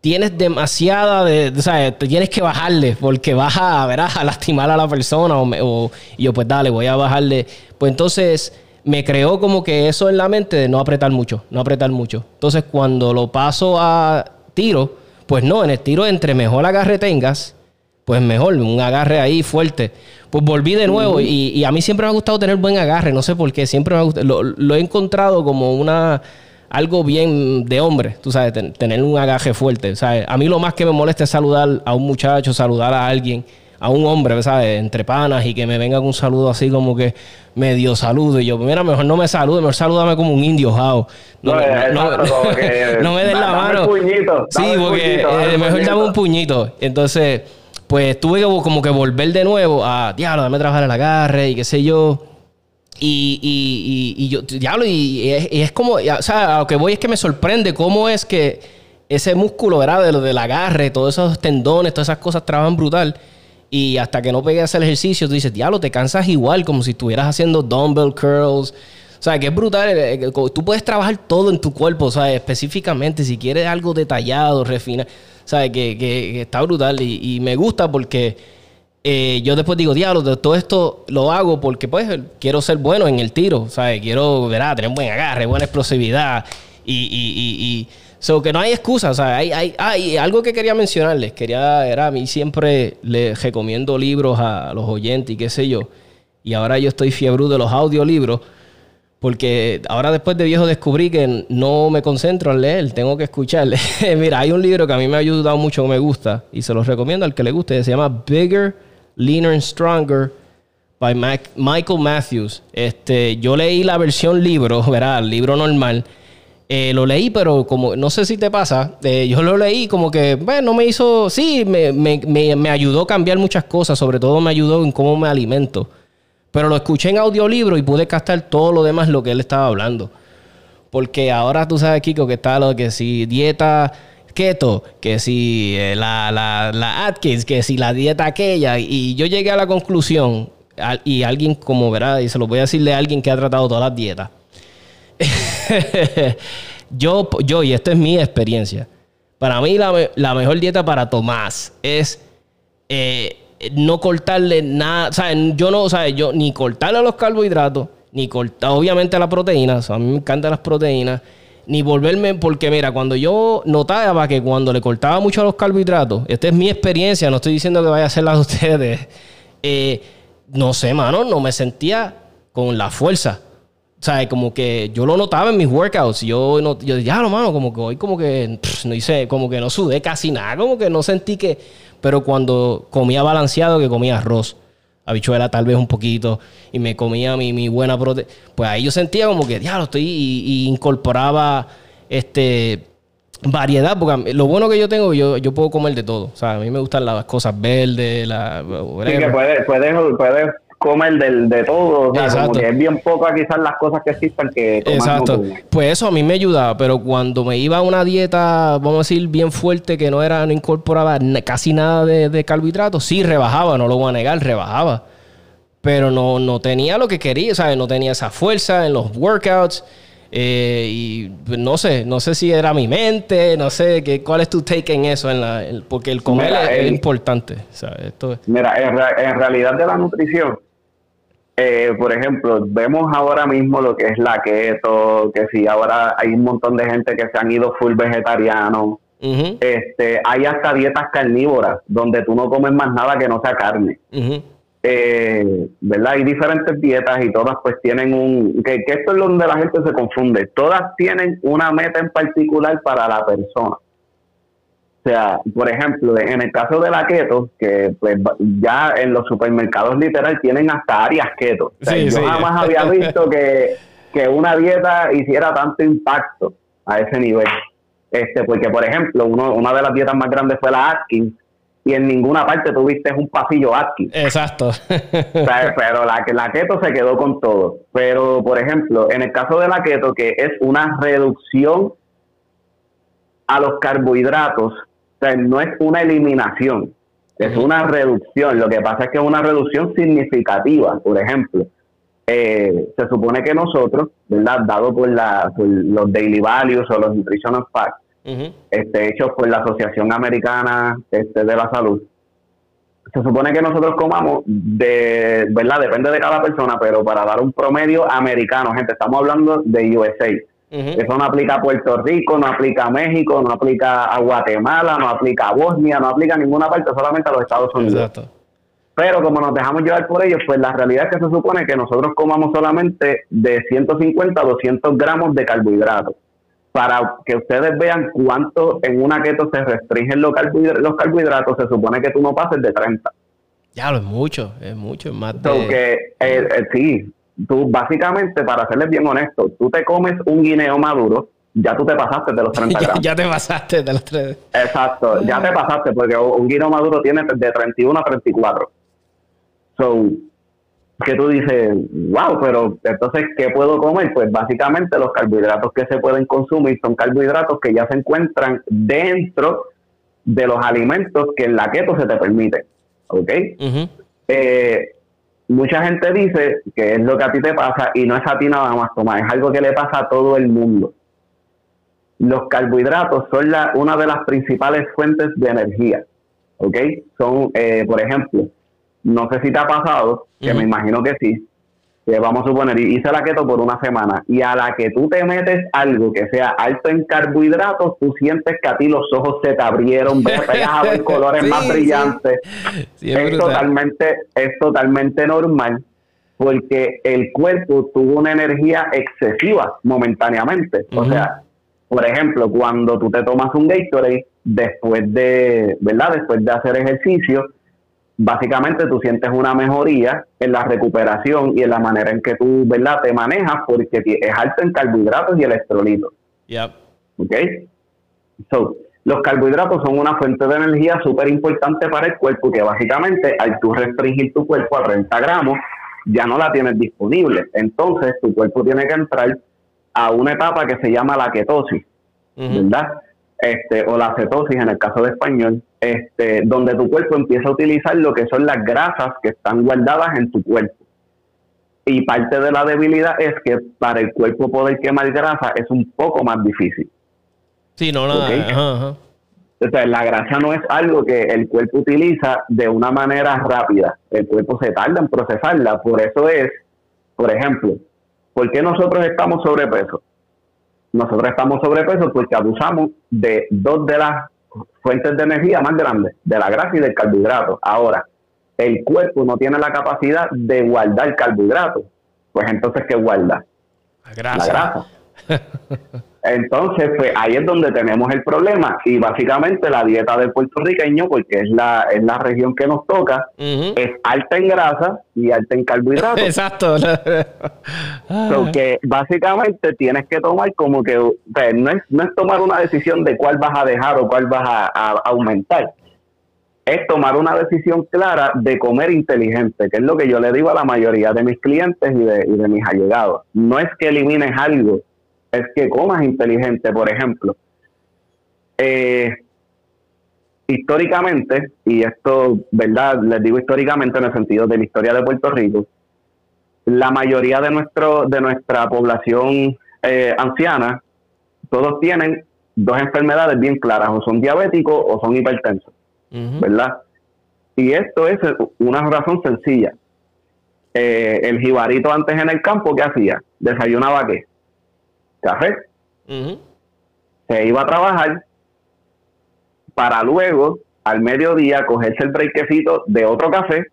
tienes demasiada de, o sea, tienes que bajarle porque vas a, verás, a lastimar a la persona o, o y yo pues dale, voy a bajarle. Pues entonces me creó como que eso en la mente de no apretar mucho, no apretar mucho. Entonces, cuando lo paso a tiro, pues no, en el tiro, entre mejor agarre tengas, pues mejor, un agarre ahí fuerte. Pues volví de nuevo y, a mí siempre me ha gustado tener buen agarre, no sé por qué, siempre me ha gustado, lo, he encontrado como una algo bien de hombre, tú sabes, tener un agarre fuerte, ¿sabes? A mí lo más que me molesta es saludar a un muchacho, saludar a alguien a un hombre, ¿sabes? Entre panas y que me venga con un saludo así como que medio saludo. Y yo, mira, mejor no me salude, mejor salúdame como un indio, jao. No, *laughs* me den la mano. sí, porque eh, mejor dame un puñito. Entonces, pues tuve que como que volver de nuevo a, diablo, dame trabajar el agarre y qué sé yo. Y, y, y, yo, diablo, y, es, como, o sea, a lo que voy es que me sorprende cómo es que ese músculo, ¿verdad? De lo del agarre, todos esos tendones, todas esas cosas trabajan brutal. Y hasta que no pegues el ejercicio, tú dices, diablo, te cansas igual, como si estuvieras haciendo dumbbell curls. O sea, que es brutal. Eh, eh, tú puedes trabajar todo en tu cuerpo, o sea, específicamente, si quieres algo detallado, refinar. O sea, que, que, está brutal. Y, me gusta porque eh, yo después digo, diablo, todo esto lo hago porque, pues, quiero ser bueno en el tiro. O sea, quiero, verá, tener buen agarre, buena explosividad. y, y So que no hay excusa, o sea, hay, hay, hay, algo que quería mencionarles, quería, era a mí siempre les recomiendo libros a los oyentes y qué sé yo, y ahora yo estoy fiebre de los audiolibros, porque ahora después de viejo descubrí que no me concentro en leer, tengo que escuchar. *laughs* Mira, hay un libro que a mí me ha ayudado mucho, me gusta, y se los recomiendo al que le guste, se llama Bigger, Leaner and Stronger by Michael Matthews. Este, yo leí la versión libro, *laughs* verá, el libro normal, eh, lo leí, pero como no sé si te pasa, eh, yo lo leí como que, bueno, me hizo, sí, me, me, me, ayudó a cambiar muchas cosas, sobre todo me ayudó en cómo me alimento. Pero lo escuché en audiolibro y pude captar todo lo demás lo que él estaba hablando. Porque ahora tú sabes, Kiko, que está lo que si dieta keto, que si eh, la, la, la, Atkins, que si la dieta aquella. Y yo llegué a la conclusión, y alguien como verá, y se lo voy a decirle a alguien que ha tratado todas las dietas. *laughs* yo, yo, y esta es mi experiencia, para mí la, mejor dieta para Tomás es eh, no cortarle nada, o sea, yo no, o sea, yo ni cortarle los carbohidratos, ni cortar, obviamente la proteína, a mí me encantan las proteínas, ni volverme, porque mira, cuando yo notaba que cuando le cortaba mucho a los carbohidratos, esta es mi experiencia, no estoy diciendo que vaya a ser la de ustedes, eh, no sé, mano, no me sentía con la fuerza. O sea, como que yo lo notaba en mis workouts. Yo, no, yo ya, no, mano, como que hoy como que no hice, como que no sudé casi nada, como que no sentí que... Pero cuando comía balanceado, que comía arroz, habichuela tal vez un poquito, y me comía mi, mi buena proteína, pues ahí yo sentía como que, ya, lo estoy, y, incorporaba este variedad, porque lo bueno que yo tengo, yo, yo puedo comer de todo. O sea, a mí me gustan las cosas verdes, la... Sí, que puedes, puedes, puedes comer del, de todo. O sea, como que es bien poco quizás las cosas que existan que Exacto. pues eso a mí me ayudaba, pero cuando me iba a una dieta, vamos a decir, bien fuerte, que no era, no incorporaba casi nada de, de carbohidratos, sí rebajaba, no lo voy a negar, rebajaba. Pero no, no tenía lo que quería, ¿sabes? No tenía esa fuerza en los workouts. Eh, y no sé, no sé si era mi mente, no sé qué, cuál es tu take en eso, en la, porque el comer es, importante. Esto Mira, en realidad de la nutrición, eh, por ejemplo, vemos ahora mismo lo que es la keto, que si ahora hay un montón de gente que se han ido full vegetariano. este, hay hasta dietas carnívoras, donde tú no comes más nada que no sea carne. Eh, ¿Verdad? Hay diferentes dietas y todas pues tienen un... Que, que esto es donde la gente se confunde. Todas tienen una meta en particular para la persona. O sea, por ejemplo, en el caso de la keto, que pues ya en los supermercados literal tienen hasta áreas keto. yo jamás había visto que, una dieta hiciera tanto impacto a ese nivel. Este, porque, por ejemplo, uno, una de las dietas más grandes fue la Atkins, y en ninguna parte tuviste un pasillo Atkins. Exacto. *laughs* pero la, la keto se quedó con todo. Pero, por ejemplo, en el caso de la keto, que es una reducción a los carbohidratos sea, no es una eliminación, es una reducción. Lo que pasa es que es una reducción significativa. Por ejemplo, eh, se supone que nosotros, ¿verdad? Dado por, la, los daily values o los nutritional facts, este, hechos por la Asociación Americana este, de la Salud, se supone que nosotros comamos de, ¿verdad? Depende de cada persona, pero para dar un promedio americano, gente, estamos hablando de USA. Eso no aplica a Puerto Rico, no aplica a México, no aplica a Guatemala, no aplica a Bosnia, no aplica a ninguna parte, solamente a los Estados Unidos. Pero como nos dejamos llevar por ellos, pues la realidad es que se supone que nosotros comamos solamente de 150 a 200 gramos de carbohidratos. Para que ustedes vean cuánto en una keto se restringen los, carbohidratos, se supone que tú no pases de 30. Ya, lo es mucho, es mucho, es más de... Eh, eh, sí, tú básicamente, para serles bien honesto, tú te comes un guineo maduro, ya tú te pasaste de los 30 *laughs* gramos. ya, te pasaste de los 30. Exacto, ya te pasaste, porque un guineo maduro tiene de 31 a 34. So, que tú dices, wow, pero entonces, ¿qué puedo comer? Pues básicamente los carbohidratos que se pueden consumir son carbohidratos que ya se encuentran dentro de los alimentos que en la keto se te permite. ¿Ok? eh, mucha gente dice que es lo que a ti te pasa y no es a ti nada más, Tomás, es algo que le pasa a todo el mundo. Los carbohidratos son la, una de las principales fuentes de energía, ¿ok? Son, eh, por ejemplo, no sé si te ha pasado, que me imagino que sí, vamos a suponer, hice la keto por una semana y a la que tú te metes algo que sea alto en carbohidratos, tú sientes que a ti los ojos se te abrieron, ves *laughs* a ver colores más brillantes. es, totalmente, es totalmente normal porque el cuerpo tuvo una energía excesiva momentáneamente. O sea, por ejemplo, cuando tú te tomas un Gatorade después de, ¿verdad? Después de hacer ejercicio, básicamente tú sientes una mejoría en la recuperación y en la manera en que tú, ¿verdad?, te manejas porque es alto en carbohidratos y electrolitos. Yep. ¿Ok? So, los carbohidratos son una fuente de energía súper importante para el cuerpo que básicamente al tú restringir tu cuerpo a 30 gramos ya no la tienes disponible. Entonces tu cuerpo tiene que entrar a una etapa que se llama la ketosis, ¿verdad? Este, o la cetosis en el caso de español, este, donde tu cuerpo empieza a utilizar lo que son las grasas que están guardadas en tu cuerpo. Y parte de la debilidad es que para el cuerpo poder quemar grasa es un poco más difícil. Sí, no, no. Entonces, la grasa no es algo que el cuerpo utiliza de una manera rápida. El cuerpo se tarda en procesarla. Por eso es, por ejemplo, ¿por qué nosotros estamos sobrepeso? Nosotros estamos sobrepeso porque abusamos de dos de las fuentes de energía más grandes, de la grasa y del carbohidrato. Ahora, el cuerpo no tiene la capacidad de guardar carbohidratos. Pues entonces, ¿qué guarda? La grasa. La grasa. *laughs* Entonces, pues ahí es donde tenemos el problema. Y básicamente la dieta del puertorriqueño, porque es la, es la región que nos toca, es alta en grasa y alta en *laughs* carbohidratos. Exacto. *laughs* que básicamente tienes que tomar como que, o sea, no, es, no es tomar una decisión de cuál vas a dejar o cuál vas a, aumentar. Es tomar una decisión clara de comer inteligente, que es lo que yo le digo a la mayoría de mis clientes y de, y de mis allegados. No es que elimines algo, es que comas inteligente, por ejemplo. Eh, históricamente, y esto, ¿verdad? Les digo históricamente en el sentido de la historia de Puerto Rico, la mayoría de, nuestro, de nuestra población eh, anciana, todos tienen dos enfermedades bien claras, o son diabéticos o son hipertensos, ¿verdad? Y esto es una razón sencilla. Eh, el jibarito antes en el campo, ¿qué hacía? Desayunaba qué? Café. Se iba a trabajar para luego, al mediodía, cogerse el brequecito de otro café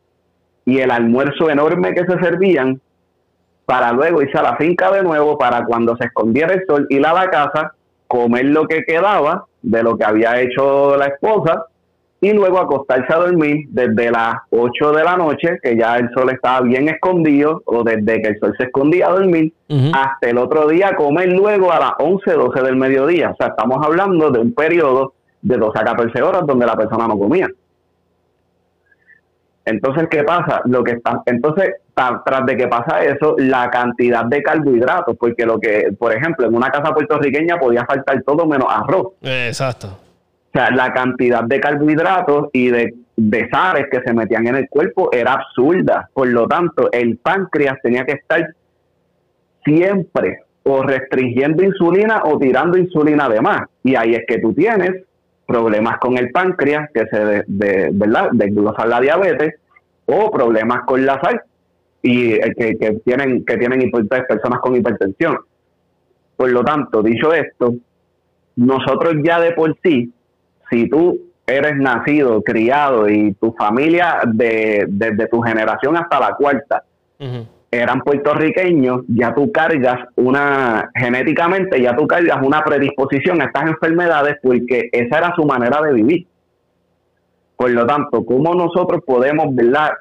y el almuerzo enorme que se servían para luego irse a la finca de nuevo para cuando se escondiera el sol, ir a la casa, comer lo que quedaba de lo que había hecho la esposa y luego acostarse a dormir desde las 8 de la noche, que ya el sol estaba bien escondido, o desde que el sol se escondía a dormir, hasta el otro día comer luego a las 11, 12 del mediodía. O sea, estamos hablando de un periodo de 12 a 14 horas donde la persona no comía. Entonces, ¿qué pasa? Lo que está, entonces, tras de que pasa eso, la cantidad de carbohidratos, porque lo que, por ejemplo, en una casa puertorriqueña podía faltar todo menos arroz. Exacto sea, la cantidad de carbohidratos y de, de sales que se metían en el cuerpo era absurda. Por lo tanto, el páncreas tenía que estar siempre o restringiendo insulina o tirando insulina además. Y ahí es que tú tienes problemas con el páncreas, que se de, de, ¿verdad? la diabetes, o problemas con la sal, y eh, que, que tienen, que tienen personas con hipertensión. Por lo tanto, dicho esto, nosotros ya de por sí si tú eres nacido, criado y tu familia de, desde tu generación hasta la cuarta eran puertorriqueños, ya tú cargas una, genéticamente ya tú cargas una predisposición a estas enfermedades porque esa era su manera de vivir. Por lo tanto, ¿cómo nosotros podemos ¿verdad?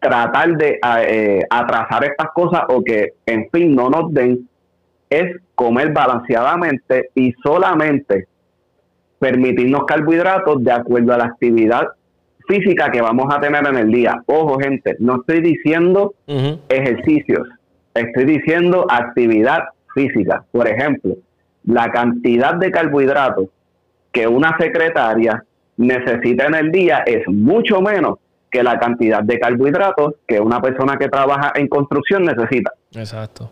tratar de eh, atrasar estas cosas o que, en fin, no nos den? Es comer balanceadamente y solamente permitirnos carbohidratos de acuerdo a la actividad física que vamos a tener en el día. Ojo, gente, no estoy diciendo ejercicios, estoy diciendo actividad física. Por ejemplo, la cantidad de carbohidratos que una secretaria necesita en el día es mucho menos que la cantidad de carbohidratos que una persona que trabaja en construcción necesita. Exacto.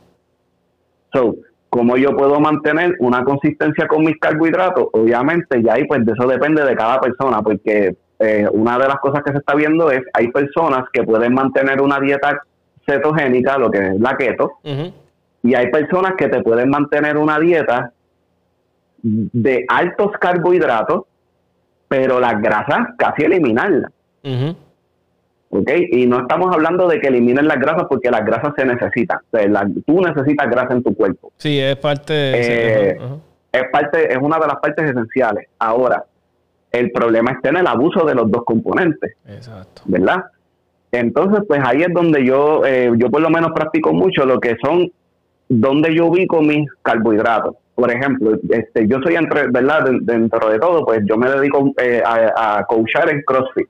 So, cómo yo puedo mantener una consistencia con mis carbohidratos, obviamente ya ahí pues de eso depende de cada persona, porque eh, una de las cosas que se está viendo es, hay personas que pueden mantener una dieta cetogénica, lo que es la keto, y hay personas que te pueden mantener una dieta de altos carbohidratos, pero las grasas casi eliminarlas. ¿Ok? Y no estamos hablando de que eliminen las grasas porque las grasas se necesitan. tú necesitas grasa en tu cuerpo. Sí, es parte. Eh, es parte, es una de las partes esenciales. Ahora, el problema está en el abuso de los dos componentes. Exacto. ¿Verdad? Entonces, pues ahí es donde yo, eh, yo por lo menos practico mucho lo que son, donde yo ubico mis carbohidratos. Por ejemplo, este, yo soy entre, ¿verdad? Dentro de todo, pues yo me dedico eh, a, a coachar en CrossFit.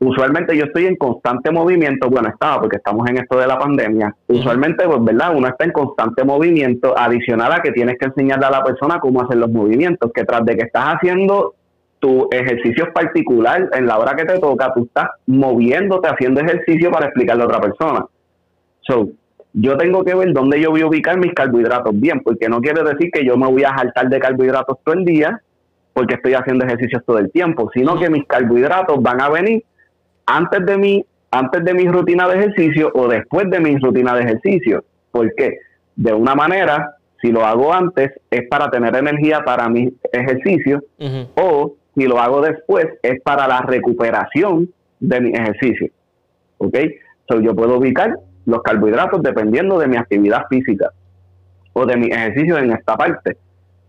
Usualmente yo estoy en constante movimiento, bueno, estaba porque estamos en esto de la pandemia, usualmente, pues, ¿verdad? Uno está en constante movimiento, adicional a que tienes que enseñarle a la persona cómo hacer los movimientos, que tras de que estás haciendo tu ejercicio particular en la hora que te toca, tú estás moviéndote, haciendo ejercicio para explicarle a otra persona. So, yo tengo que ver dónde yo voy a ubicar mis carbohidratos bien, porque no quiere decir que yo me voy a saltar de carbohidratos todo el día, porque estoy haciendo ejercicios todo el tiempo, sino que mis carbohidratos van a venir antes de mi, antes de mi rutina de ejercicio o después de mi rutina de ejercicio. porque De una manera, si lo hago antes, es para tener energía para mi ejercicio, o si lo hago después, es para la recuperación de mi ejercicio. ¿Ok? So, yo puedo ubicar los carbohidratos dependiendo de mi actividad física o de mi ejercicio en esta parte.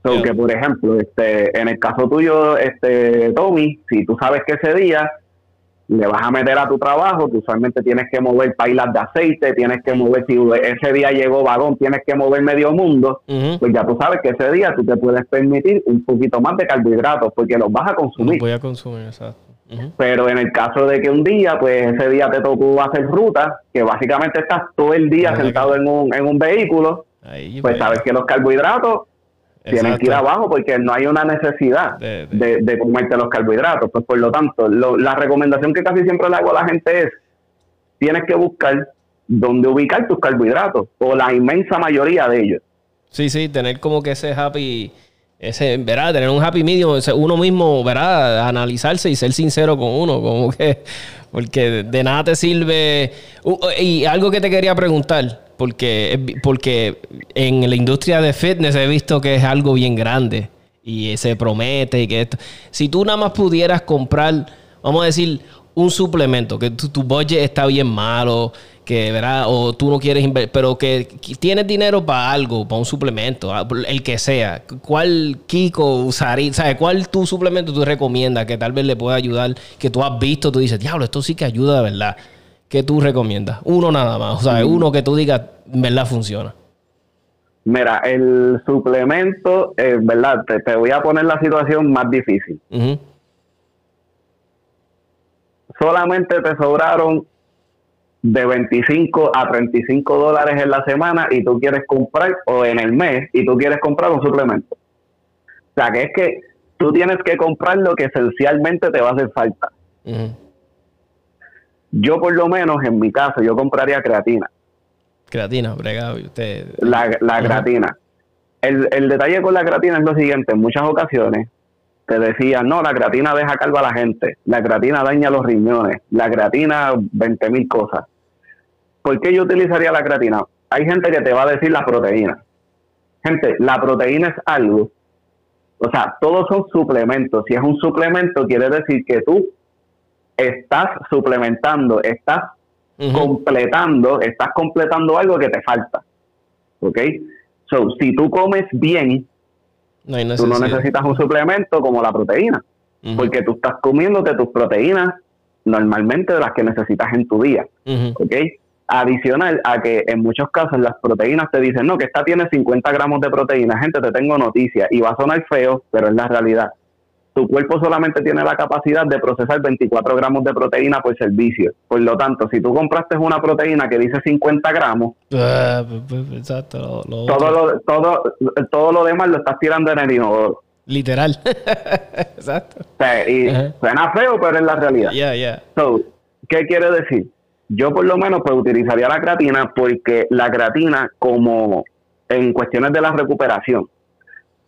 So, que por ejemplo, este, en el caso tuyo, este, Tommy, si tú sabes que ese día le vas a meter a tu trabajo, tú usualmente tienes que mover pailas de aceite, tienes que mover, si ese día llegó vagón, tienes que mover medio mundo, pues ya tú sabes que ese día tú te puedes permitir un poquito más de carbohidratos porque los vas a consumir. voy a consumir, exacto. Pero en el caso de que un día, pues ese día te tocó hacer ruta, que básicamente estás todo el día sentado en un, en un vehículo, pues sabes que los carbohidratos tienen que ir abajo porque no hay una necesidad de, de, comerte los carbohidratos. Pues por lo tanto, la recomendación que casi siempre le hago a la gente es, tienes que buscar dónde ubicar tus carbohidratos, o la inmensa mayoría de ellos. Sí, sí, tener como que ese happy, ese, ¿verdad? Tener un happy medium, uno mismo, ¿verdad? Analizarse y ser sincero con uno, como que, porque de nada te sirve. y algo que te quería preguntar, porque, porque en la industria de fitness he visto que es algo bien grande y se promete y que esto. Si tú nada más pudieras comprar, vamos a decir, un suplemento, que tu, budget está bien malo, que ¿verdad? o tú no quieres invertir, pero que tienes dinero para algo, para un suplemento, ah, el que sea, ¿cuál Kiko usaría? ¿Sabes? ¿Cuál tu suplemento tú recomiendas que tal vez le pueda ayudar? Que tú has visto, tú dices, diablo, esto sí que ayuda de verdad. ¿Qué tú recomiendas? Uno nada más. O sea, uno que tú digas, ¿verdad? Funciona. Mira, el suplemento, eh, ¿verdad? Te, voy a poner la situación más difícil. Solamente te sobraron de 25 a 35 dólares en la semana y tú quieres comprar, o en el mes, y tú quieres comprar un suplemento. O sea, que es que tú tienes que comprar lo que esencialmente te va a hacer falta. Yo por lo menos en mi caso, yo compraría creatina. Creatina, brega, usted. La, la creatina. El, el, detalle con la creatina es lo siguiente, en muchas ocasiones te decían, no, la creatina deja calva a la gente, la creatina daña los riñones, la creatina 20 mil cosas. ¿Por qué yo utilizaría la creatina? Hay gente que te va a decir la proteína. Gente, la proteína es algo, o sea, todos son suplementos. Si es un suplemento, quiere decir que tú estás suplementando, estás completando, estás completando algo que te falta. ¿Ok? So, si tú comes bien, tú no necesitas un suplemento como la proteína, porque tú estás comiéndote tus proteínas normalmente de las que necesitas en tu día. ¿Ok? Adicional a que en muchos casos las proteínas te dicen, no, que esta tiene 50 gramos de proteína. Gente, te tengo noticia y va a sonar feo, pero es la realidad tu cuerpo solamente tiene la capacidad de procesar 24 gramos de proteína por servicio. Por lo tanto, si tú compraste una proteína que dice 50 gramos, ah, pues, pues, todo, lo, todo, todo lo demás lo estás tirando en el inodoro. Literal. *laughs* Exacto. y suena feo, pero es la realidad. ¿Qué quiere decir? Yo por lo menos pues utilizaría la creatina porque la creatina como en cuestiones de la recuperación. O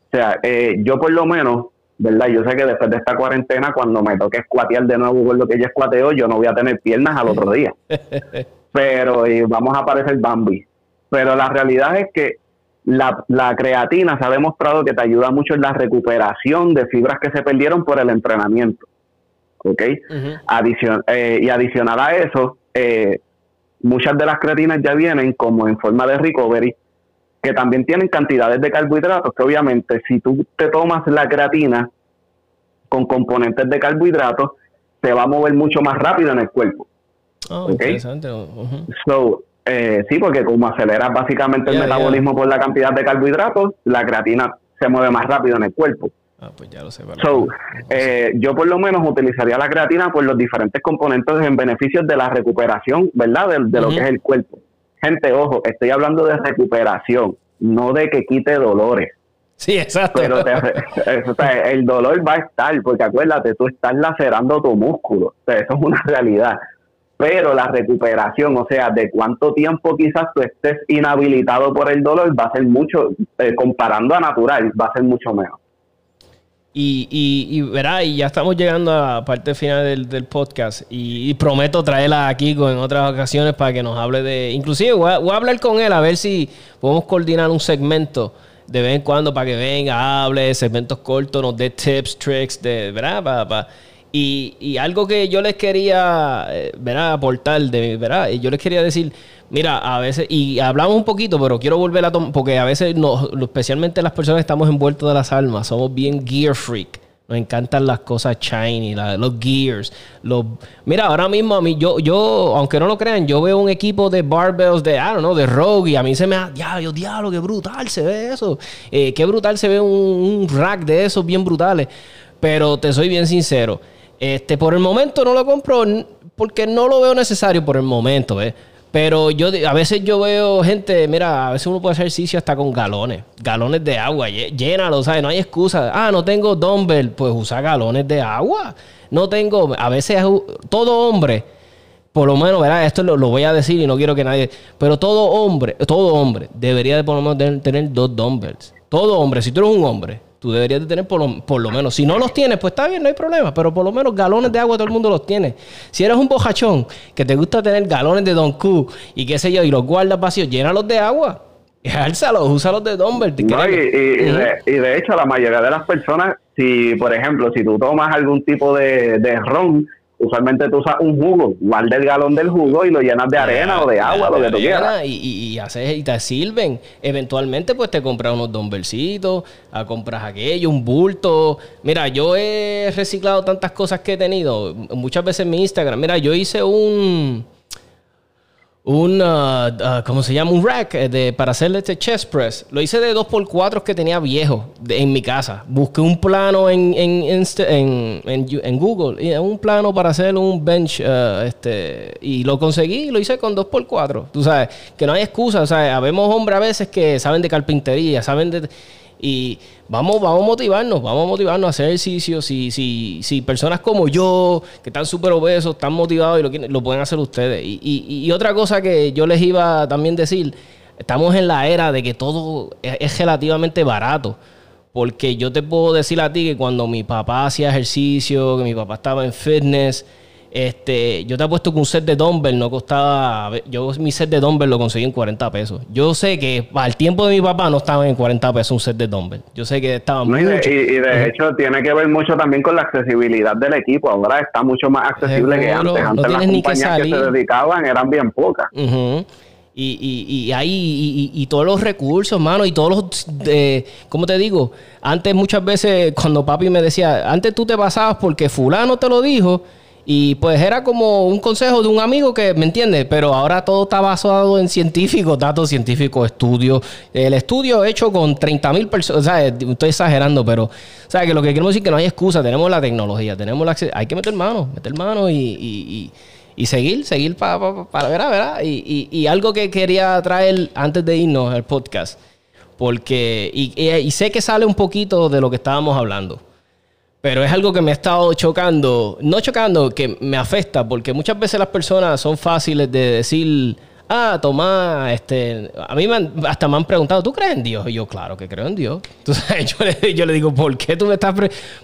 sea, eh, yo por lo menos ¿verdad? Yo sé que después de esta cuarentena, cuando me toque escuatear de nuevo con lo que ella escuateó, yo no voy a tener piernas al otro día. *laughs* Pero vamos a parecer Bambi. Pero la realidad es que la, creatina se ha demostrado que te ayuda mucho en la recuperación de fibras que se perdieron por el entrenamiento. ¿Ok? Eh, y adicional a eso, eh, muchas de las creatinas ya vienen como en forma de recovery que también tienen cantidades de carbohidratos, que obviamente si tú te tomas la creatina con componentes de carbohidratos, se va a mover mucho más rápido en el cuerpo. Oh, interesante. So, eh, sí, porque como aceleras básicamente el metabolismo por la cantidad de carbohidratos, la creatina se mueve más rápido en el cuerpo. Ah, pues ya lo sé. So, eh, yo por lo menos utilizaría la creatina por los diferentes componentes en beneficios de la recuperación, ¿verdad? De, lo que es el cuerpo. Gente, ojo, estoy hablando de recuperación, no de que quite dolores. Sí, exacto. Pero *laughs* el dolor va a estar, porque acuérdate, tú estás lacerando tu músculo. eso es una realidad. Pero la recuperación, o sea, de cuánto tiempo quizás tú estés inhabilitado por el dolor, va a ser mucho, eh, comparando a natural, va a ser mucho menos. Y, y, y, verá, y ya estamos llegando a la parte final del, podcast y, prometo traerla aquí en otras ocasiones para que nos hable de... Inclusive voy a, hablar con él a ver si podemos coordinar un segmento de vez en cuando para que venga, hable, segmentos cortos, nos dé tips, tricks, de, ¿verdad? Para, y, algo que yo les quería, eh, ¿verdad? Aportar, de, ¿verdad? Yo les quería decir Mira, a veces, y hablamos un poquito, pero quiero volver a tomar, porque a veces, no, especialmente las personas que estamos envueltos de las almas, somos bien gear freak. Nos encantan las cosas shiny, los gears. Los... Mira, ahora mismo a mí, yo, yo, aunque no lo crean, yo veo un equipo de barbells de, I don't know, de Rogue y a mí se me da, diablo, diablo, qué brutal se ve eso. Eh, qué brutal se ve un, rack de esos bien brutales. Pero te soy bien sincero, este, por el momento no lo compro porque no lo veo necesario por el momento, ¿ves? Pero yo a veces yo veo gente, mira, a veces uno puede hacer ejercicio hasta con galones, galones de agua, llénalo, ¿sabes? No hay excusa. Ah, no tengo dumbbell, pues usa galones de agua. No tengo, a veces todo hombre, por lo menos, ¿verdad? Esto lo, voy a decir y no quiero que nadie, pero todo hombre, todo hombre debería de por lo menos tener dos dumbbells. Todo hombre, si tú eres un hombre, tú deberías de tener por lo, por lo, menos. Si no los tienes, pues está bien, no hay problema. Pero por lo menos galones de agua todo el mundo los tiene. Si eres un bojachón que te gusta tener galones de Don Q y qué sé yo, y los guardas vacíos, llénalos de agua. *laughs* Álzalos, úsalos de Dumbbell. No, y, y, de, hecho, la mayoría de las personas, si por ejemplo, si tú tomas algún tipo de, de ron, usualmente tú usas un jugo, guarda el galón del jugo y lo llenas de arena o de agua, lo que tú quieras. Y, y, haces, y te sirven. Eventualmente, pues te compras unos dumbbellcitos, a compras aquello, un bulto. Mira, yo he reciclado tantas cosas que he tenido, muchas veces en mi Instagram. Mira, yo hice un un, uh, uh, ¿cómo se llama? Un rack eh, de, para hacerle este chest press. Lo hice de 2x4 que tenía viejo en mi casa. Busqué un plano en, en, en, en, Google, un plano para hacer un bench, uh, este, y lo conseguí y lo hice con 2x4. Tú sabes, que no hay excusa. O sea, habemos hombres a veces que saben de carpintería, saben de y vamos, vamos a motivarnos, vamos a motivarnos a hacer ejercicio. Si, si, si personas como yo, que están súper obesos, están motivados y lo, pueden hacer ustedes. Y, y, y, otra cosa que yo les iba también decir, estamos en la era de que todo es relativamente barato. Porque yo te puedo decir a ti que cuando mi papá hacía ejercicio, que mi papá estaba en fitness, este, yo te apuesto que un set de dumbbell no costaba. Yo mi set de dumbbell lo conseguí en 40 pesos. Yo sé que al tiempo de mi papá no estaba en 40 pesos un set de dumbbell. Yo sé que estaba muy. y de, hecho tiene que ver mucho también con la accesibilidad del equipo. Ahora está mucho más accesible que antes. Antes las compañías que, se dedicaban eran bien pocas. Y, y, y, ahí, y, todos los recursos, mano, y todos los, eh, ¿cómo te digo? Antes muchas veces cuando papi me decía, antes tú te pasabas porque fulano te lo dijo, y pues era como un consejo de un amigo que, ¿me entiendes? Pero ahora todo está basado en científicos, datos científicos, estudios. El estudio hecho con 30 mil personas, o sea, estoy exagerando, pero, o sea, que lo que queremos decir es que no hay excusa, tenemos la tecnología, tenemos la hay que meter mano, meter mano y, y, y, seguir, seguir para para ver, ¿verdad? Y, y, algo que quería traer antes de irnos al podcast, porque, y sé que sale un poquito de lo que estábamos hablando. Pero es algo que me ha estado chocando, no chocando, que me afecta, porque muchas veces las personas son fáciles de decir, ah, toma, este, a mí hasta me han preguntado, ¿tú crees en Dios? Y yo, claro que creo en Dios. *laughs* Entonces yo le, le digo, ¿por qué tú me estás...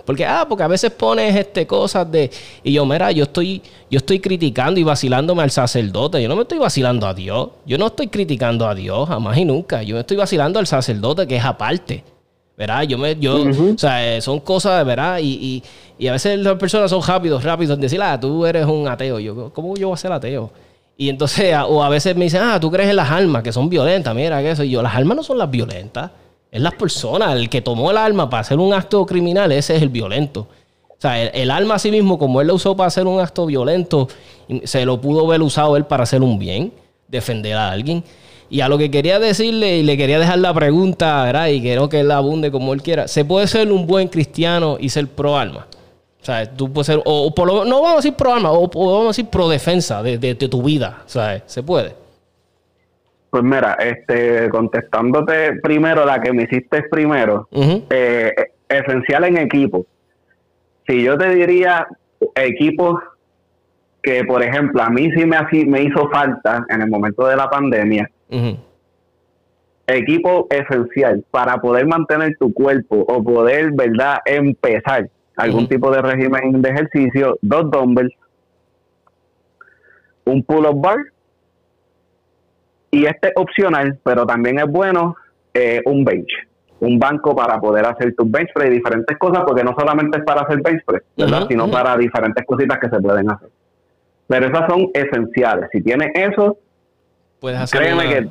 Porque, ah, porque a veces pones este, cosas de... Y yo, mira, yo estoy, yo estoy criticando y vacilándome al sacerdote. Yo no me estoy vacilando a Dios. Yo no estoy criticando a Dios, jamás y nunca. Yo me estoy vacilando al sacerdote, que es aparte. ¿Verdad? Yo me, yo, o sea, eh, son cosas, ¿verdad? Y, y, y, a veces las personas son rápidos, rápidos en decir, ah, tú eres un ateo. Yo, ¿cómo yo voy a ser ateo? Y entonces, o a veces me dicen, ah, tú crees en las almas, que son violentas, mira que eso. Y yo, las almas no son las violentas, es las personas. El que tomó el alma para hacer un acto criminal, ese es el violento. O sea, el, alma a sí mismo, como él lo usó para hacer un acto violento, se lo pudo haber usado él para hacer un bien, defender a alguien. Y a lo que quería decirle y le quería dejar la pregunta, ¿verdad? Y quiero que él abunde como él quiera. ¿Se puede ser un buen cristiano y ser pro alma? O sea, tú puedes ser, o, por lo no vamos a decir pro alma, o, vamos a decir pro defensa de, tu vida. Sea, ¿se puede? Pues mira, este, contestándote primero la que me hiciste primero, eh, esencial en equipo. Si yo te diría equipos que, por ejemplo, a mí sí me, me hizo falta en el momento de la pandemia, equipo esencial para poder mantener tu cuerpo o poder, ¿verdad?, empezar algún tipo de régimen de ejercicio, dos dumbbells, un pull-up bar, y este opcional, pero también es bueno, eh, un bench un banco para poder hacer tus bench press y diferentes cosas, porque no solamente es para hacer bench press, ¿verdad? sino para diferentes cositas que se pueden hacer. Pero esas son esenciales. Si tienes eso, puedes hacer créeme que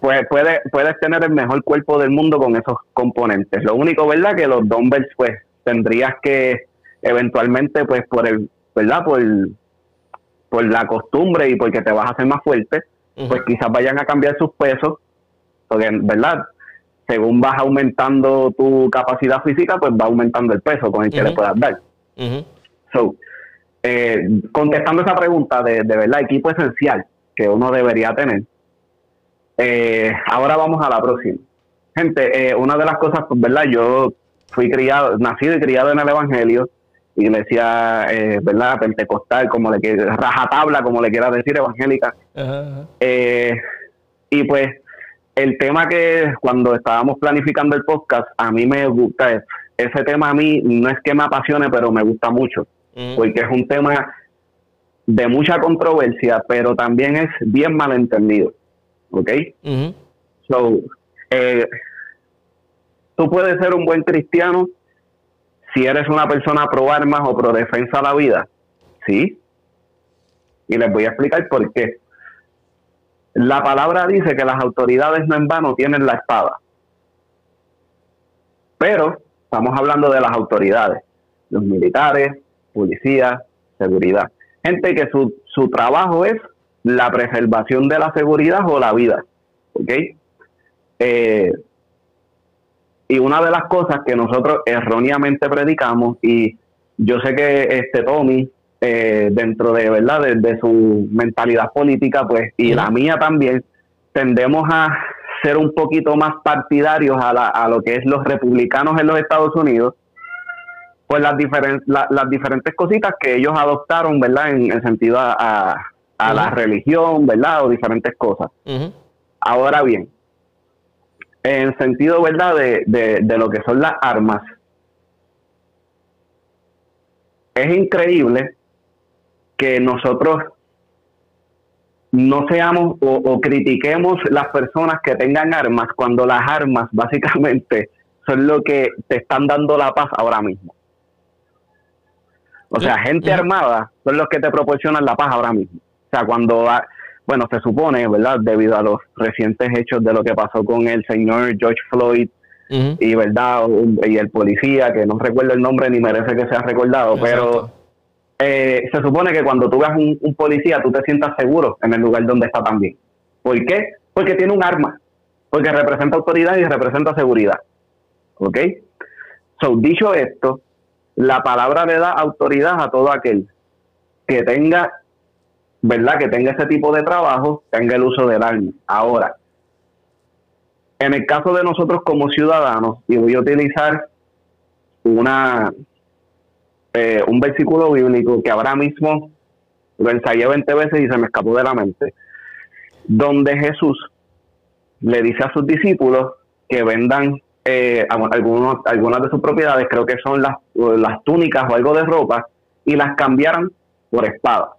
puedes, puedes, tener el mejor cuerpo del mundo con esos componentes. Lo único, ¿verdad? Que los dumbbells, pues, tendrías que eventualmente, pues, por el, ¿verdad? Por, por la costumbre y porque te vas a hacer más fuerte, pues quizás vayan a cambiar sus pesos, porque, ¿verdad? según vas aumentando tu capacidad física, pues va aumentando el peso con el que le puedas dar. So, eh, contestando esa pregunta de, de verdad, equipo esencial que uno debería tener. Eh, ahora vamos a la próxima. Gente, eh, una de las cosas, pues, ¿verdad? Yo fui criado, nacido y criado en el Evangelio, iglesia, eh, ¿verdad? Pentecostal, como le rajatabla, como le quieras decir, evangélica. y pues el tema que cuando estábamos planificando el podcast, a mí me gusta, ese tema a mí no es que me apasione, pero me gusta mucho, porque es un tema de mucha controversia, pero también es bien malentendido, ¿ok? So, eh, tú puedes ser un buen cristiano si eres una persona pro armas o pro defensa de la vida, ¿sí? Y les voy a explicar por qué. La palabra dice que las autoridades no en vano tienen la espada. Pero estamos hablando de las autoridades, los militares, policías, seguridad. Gente que su, su trabajo es la preservación de la seguridad o la vida. ¿Ok? Eh, y una de las cosas que nosotros erróneamente predicamos, y yo sé que este Tommy eh, dentro de verdad de, su mentalidad política pues y la mía también tendemos a ser un poquito más partidarios a, a lo que es los republicanos en los Estados Unidos pues las diferentes las diferentes cositas que ellos adoptaron verdad en, el sentido a, la religión verdad o diferentes cosas. Ahora bien en sentido verdad de, de lo que son las armas es increíble que nosotros no seamos o, critiquemos las personas que tengan armas cuando las armas básicamente son lo que te están dando la paz ahora mismo. O sea, gente armada son los que te proporcionan la paz ahora mismo. O sea, cuando, bueno, se supone, ¿verdad? Debido a los recientes hechos de lo que pasó con el señor George Floyd y, ¿verdad? Y el policía, que no recuerdo el nombre ni merece que sea recordado, pero eh, se supone que cuando tú veas un, policía, tú te sientas seguro en el lugar donde está también. ¿Por qué? Porque tiene un arma, porque representa autoridad y representa seguridad. ¿Ok? So, dicho esto, la palabra le da autoridad a todo aquel que tenga, ¿verdad? Que tenga ese tipo de trabajo, tenga el uso del arma. Ahora, en el caso de nosotros como ciudadanos, y voy a utilizar una, eh, un versículo bíblico que ahora mismo lo ensayé 20 veces y se me escapó de la mente, donde Jesús le dice a sus discípulos que vendan eh, algunos, algunas de sus propiedades, creo que son las, las túnicas o algo de ropa, y las cambiaran por espada.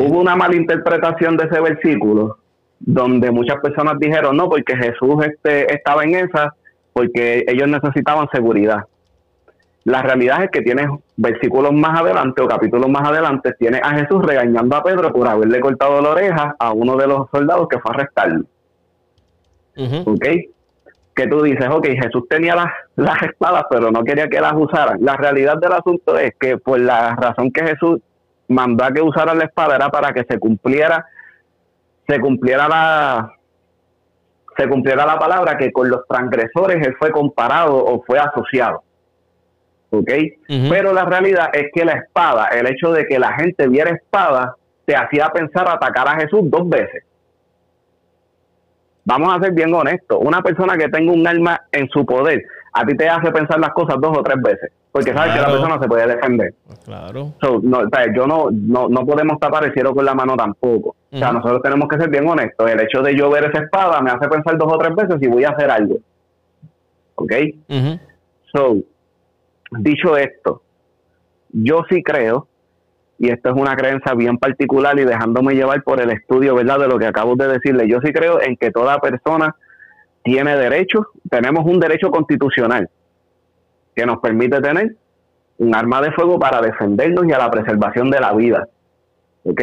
Hubo una malinterpretación de ese versículo, donde muchas personas dijeron, no, porque Jesús este, estaba en esa, porque ellos necesitaban seguridad. La realidad es que tienes versículos más adelante o capítulos más adelante, tienes a Jesús regañando a Pedro por haberle cortado la oreja a uno de los soldados que fue a arrestarlo. ¿Ok? Que tú dices, ok, Jesús tenía las, las espadas, pero no quería que las usaran. La realidad del asunto es que por la razón que Jesús mandó a que usaran la espada era para que se cumpliera se cumpliera la se cumpliera la palabra que con los transgresores él fue comparado o fue asociado. ¿Ok? Pero la realidad es que la espada, el hecho de que la gente viera espada, te hacía pensar atacar a Jesús dos veces. Vamos a ser bien honestos. Una persona que tenga un arma en su poder, a ti te hace pensar las cosas dos o tres veces, porque sabes que la persona se puede defender. Claro. no, yo no, no, no podemos tapar el cielo con la mano tampoco. O sea, nosotros tenemos que ser bien honestos. El hecho de yo ver esa espada me hace pensar dos o tres veces si voy a hacer algo. ¿Ok? So, dicho esto, yo sí creo y esto es una creencia bien particular y dejándome llevar por el estudio, ¿verdad? De lo que acabo de decirle. Yo sí creo en que toda persona tiene derecho, tenemos un derecho constitucional que nos permite tener un arma de fuego para defendernos y a la preservación de la vida. ¿Ok?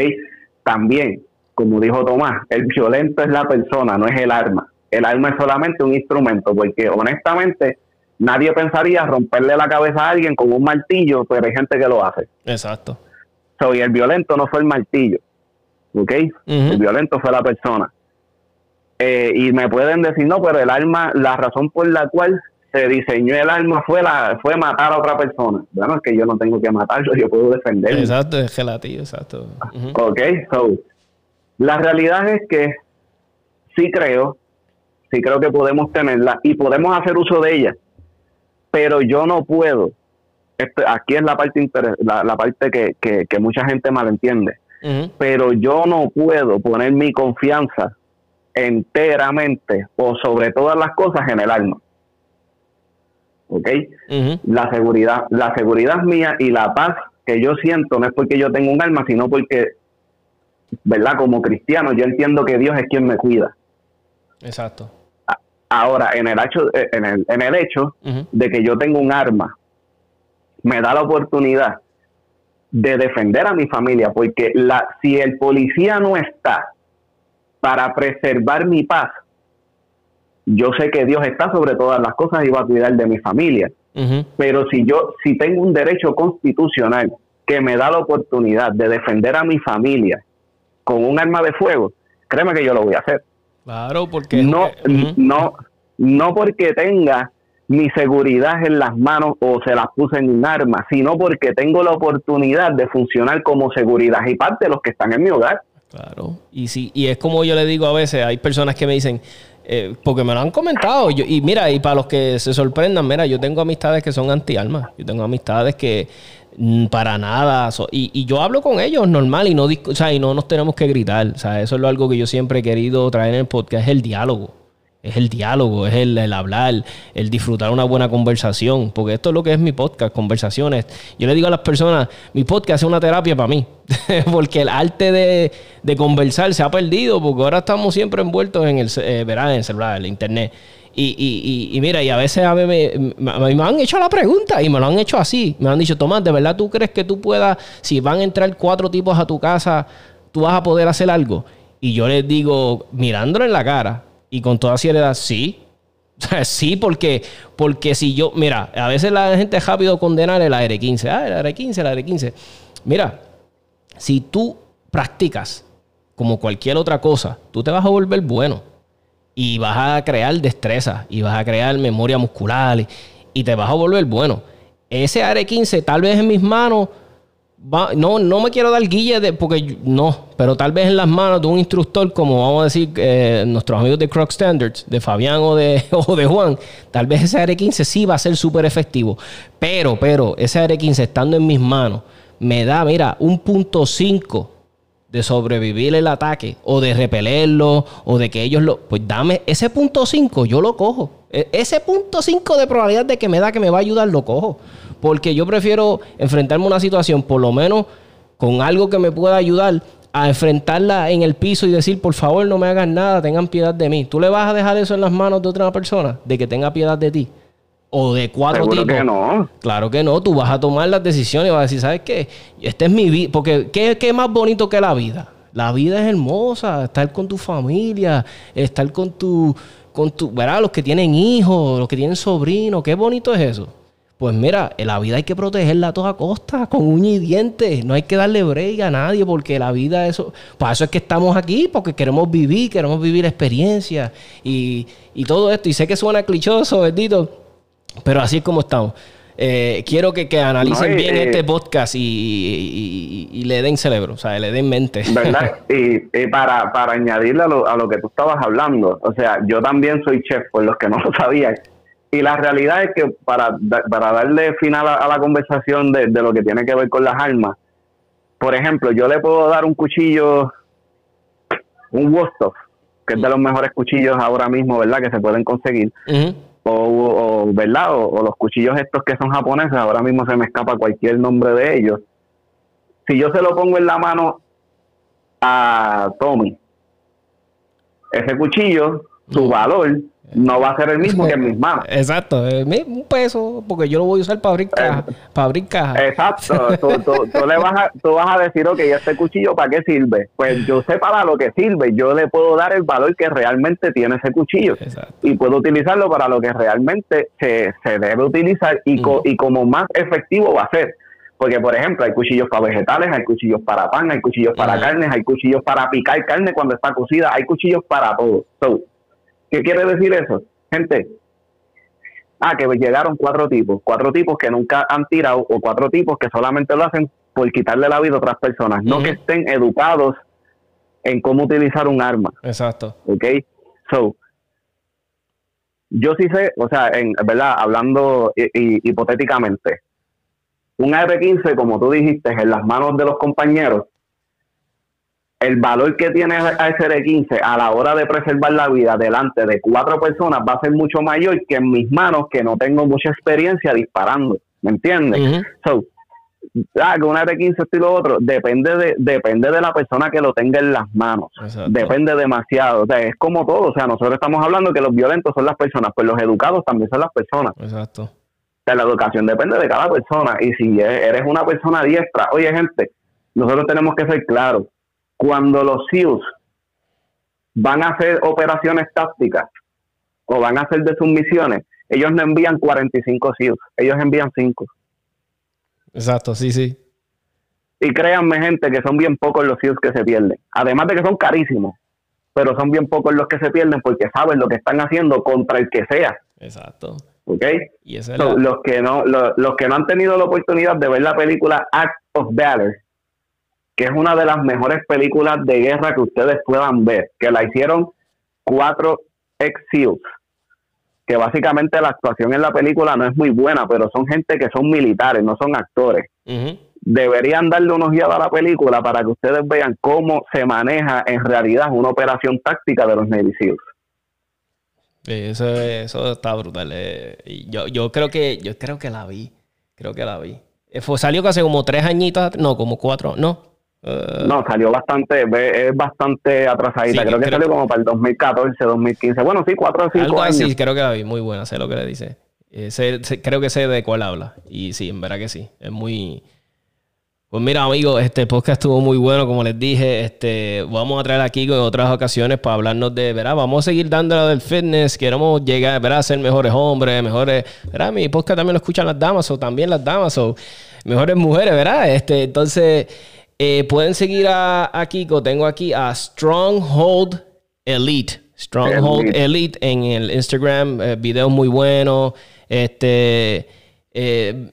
También, como dijo Tomás, el violento es la persona, no es el arma. El arma es solamente un instrumento, porque honestamente nadie pensaría romperle la cabeza a alguien con un martillo, pero hay gente que lo hace. Exacto y el violento no fue el martillo, ¿ok? El violento fue la persona. Eh, y me pueden decir, no, pero el arma, la razón por la cual se diseñó el arma fue la fue matar a otra persona. Bueno, es que yo no tengo que matarlo, yo puedo defenderlo. Exacto, es gelativo, exacto. Ok, so, la realidad es que sí creo, sí creo que podemos tenerla y podemos hacer uso de ella, pero yo no puedo aquí es la parte la, parte que, mucha gente malentiende. Pero yo no puedo poner mi confianza enteramente o sobre todas las cosas en el alma. ¿Ok? La seguridad, la seguridad mía y la paz que yo siento no es porque yo tengo un alma, sino porque, ¿verdad? Como cristiano, yo entiendo que Dios es quien me cuida. Exacto. Ahora, en el hecho, en el, en el hecho de que yo tengo un arma me da la oportunidad de defender a mi familia, porque la, si el policía no está para preservar mi paz, yo sé que Dios está sobre todas las cosas y va a cuidar de mi familia. Pero si yo, si tengo un derecho constitucional que me da la oportunidad de defender a mi familia con un arma de fuego, créeme que yo lo voy a hacer. Claro, porque no, no, no porque tenga mi seguridad en las manos o se las puse en un arma, sino porque tengo la oportunidad de funcionar como seguridad y parte de los que están en mi hogar. Claro, y sí, y es como yo le digo a veces, hay personas que me dicen, eh, porque me lo han comentado, y mira, y para los que se sorprendan, mira, yo tengo amistades que son anti-almas, yo tengo amistades que mm, para nada, y, yo hablo con ellos normal y no, o sea, y no nos tenemos que gritar, o sea, eso es algo que yo siempre he querido traer en el podcast, es el diálogo es el diálogo, es el, hablar, el disfrutar una buena conversación, porque esto es lo que es mi podcast, conversaciones. Yo le digo a las personas, mi podcast es una terapia para mí, *laughs* porque el arte de, conversar se ha perdido, porque ahora estamos siempre envueltos en el, eh, en el celular, en el internet. Y, y, mira, y a veces a mí me, me, han hecho la pregunta y me lo han hecho así. Me han dicho, Tomás, ¿de verdad tú crees que tú puedas, si van a entrar cuatro tipos a tu casa, tú vas a poder hacer algo? Y yo les digo, mirándolo en la cara, y con toda seriedad, sí. *laughs* sí, porque, porque si yo, mira, a veces la gente es rápido condenar el AR-15. Ah, el AR-15, el AR-15. Mira, si tú practicas como cualquier otra cosa, tú te vas a volver bueno. Y vas a crear destreza, y vas a crear memoria muscular, y, te vas a volver bueno. Ese AR-15, tal vez en mis manos, no, no me quiero dar guille de, porque no, pero tal vez en las manos de un instructor, como vamos a decir eh, nuestros amigos de Croc Standards, de Fabián o de, *laughs* o de Juan, tal vez ese AR-15 sí va a ser súper efectivo. Pero, pero, ese AR-15 estando en mis manos, me da, mira, un punto 5 de sobrevivir el ataque, o de repelerlo, o de que ellos lo. Pues dame ese punto 5, yo lo cojo. E, ese punto 5 de probabilidad de que me da que me va a ayudar, lo cojo. Porque yo prefiero enfrentarme a una situación, por lo menos con algo que me pueda ayudar, a enfrentarla en el piso y decir, por favor, no me hagan nada, tengan piedad de mí. ¿Tú le vas a dejar eso en las manos de otra persona? De que tenga piedad de ti. O de cuatro tipos. Que no. Claro que no. Tú vas a tomar las decisiones y vas a decir, ¿sabes qué? Este es mi vida. Porque, ¿qué, ¿qué es más bonito que la vida? La vida es hermosa. Estar con tu familia, estar con tu. Con tu ¿Verdad? Los que tienen hijos, los que tienen sobrinos. Qué bonito es eso. Pues mira, la vida hay que protegerla a toda costa, con uña y dientes. No hay que darle break a nadie porque la vida, eso. Para eso es que estamos aquí, porque queremos vivir, queremos vivir experiencias y, y todo esto. Y sé que suena clichoso, bendito, pero así es como estamos. Eh, quiero que, que analicen bien este podcast y, le den cerebro, o sea, le den mente. ¿Verdad? *laughs* y, para, para añadirle a lo, a lo que tú estabas hablando, o sea, yo también soy chef, por los que no lo sabían. Y la realidad es que para, para darle final a, la conversación de, lo que tiene que ver con las armas, por ejemplo, yo le puedo dar un cuchillo, un Wostov, que es de los mejores cuchillos ahora mismo, ¿verdad? Que se pueden conseguir. O, ¿verdad? O, los cuchillos estos que son japoneses, ahora mismo se me escapa cualquier nombre de ellos. Si yo se lo pongo en la mano a Tommy, ese cuchillo, su valor no va a ser el mismo que en mis manos. *laughs* Exacto, un peso, porque yo lo voy a usar para abrir caja. para Exacto, *laughs* tú, le vas a, tú vas a decir, ok, este cuchillo para qué sirve? Pues yo sé para lo que sirve, yo le puedo dar el valor que realmente tiene ese cuchillo y puedo utilizarlo para lo que realmente se, debe utilizar y, y como más efectivo va a ser. Porque, por ejemplo, hay cuchillos para vegetales, hay cuchillos para pan, hay cuchillos para carnes, hay cuchillos para picar carne cuando está cocida, hay cuchillos para todo. ¿Qué quiere decir eso? Gente, ah, que llegaron cuatro tipos, cuatro tipos que nunca han tirado o cuatro tipos que solamente lo hacen por quitarle la vida a otras personas, no que estén educados en cómo utilizar un arma. Exacto. ¿Ok? So, yo sí sé, o sea, en verdad, hablando hipotéticamente, un AR-15, como tú dijiste, en las manos de los compañeros, el valor que tiene ese 15 a la hora de preservar la vida delante de cuatro personas va a ser mucho mayor que en mis manos, que no tengo mucha experiencia disparando. ¿Me entiendes? so, ah, que un R15 esto y lo otro, depende de, depende de la persona que lo tenga en las manos. Depende demasiado. O sea, es como todo. O sea, nosotros estamos hablando que los violentos son las personas, pues los educados también son las personas. Exacto. O sea, la educación depende de cada persona. Y si eres una persona diestra, oye, gente, nosotros tenemos que ser claros cuando los SEALs van a hacer operaciones tácticas o van a hacer de sus misiones, ellos no envían 45 SEALs, ellos envían 5. Exacto, sí, sí. Y créanme, gente, que son bien pocos los SEALs que se pierden. Además de que son carísimos, pero son bien pocos los que se pierden porque saben lo que están haciendo contra el que sea. Exacto. ¿Ok? Y los, que no, los que no han tenido la oportunidad de ver la película Act of Valor, que es una de las mejores películas de guerra que ustedes puedan ver, que la hicieron cuatro ex SEALs, que básicamente la actuación en la película no es muy buena, pero son gente que son militares, no son actores. Deberían darle unos guías a la película para que ustedes vean cómo se maneja en realidad una operación táctica de los Navy SEALs. Eso, eso está brutal. Eh. Yo, yo creo que yo creo que la vi. Creo que la vi. Eh, fue, salió casi como tres añitos, no, como cuatro, no, eh, no, salió bastante, es bastante atrasadita. creo que salió como para el 2014, 2015. Bueno, sí, cuatro o cinco Algo años. Así, creo que la vi, muy buena, sé lo que le dice. Eh, creo que sé de cuál habla. Y sí, en verdad que sí. Es muy. Pues mira, amigos, este podcast estuvo muy bueno, como les dije. Este, vamos a traer aquí con otras ocasiones para hablarnos de, ¿verdad? Vamos a seguir dándole del fitness. Queremos llegar, ¿verdad? A ser mejores hombres, mejores. ¿Verdad? Mi podcast también lo escuchan las damas, o también las damas, o mejores mujeres, ¿verdad? Este, entonces. Eh, pueden seguir a, Kiko. Tengo aquí a Stronghold Elite. Stronghold Elite, en el Instagram. Eh, videos muy buenos. Este. Eh,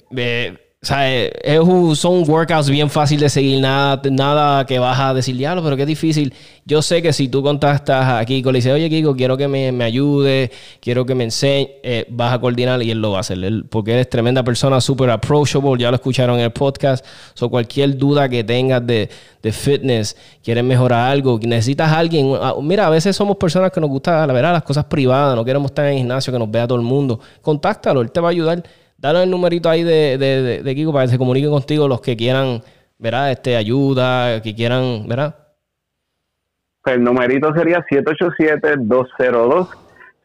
o sea, es son workouts bien fácil de seguir, nada, nada que vas a decir, diablo, pero qué difícil. Yo sé que si tú contactas a Kiko, le dices, oye Kiko, quiero que me, me ayude, quiero que me enseñe, eh, vas a coordinar y él lo va a hacer. porque eres tremenda persona, súper approachable, ya lo escucharon en el podcast. So, cualquier duda que tengas de, de fitness, quieres mejorar algo, necesitas alguien. Ah, mira, a veces somos personas que nos gusta, la verdad, las cosas privadas, no queremos estar en el gimnasio, que nos vea todo el mundo. Contáctalo, él te va a ayudar Dale el numerito ahí de, de, de, Kiko para que se comuniquen contigo los que quieran, ¿verdad? Este, ayuda, que quieran, ¿verdad? El numerito sería 787-202.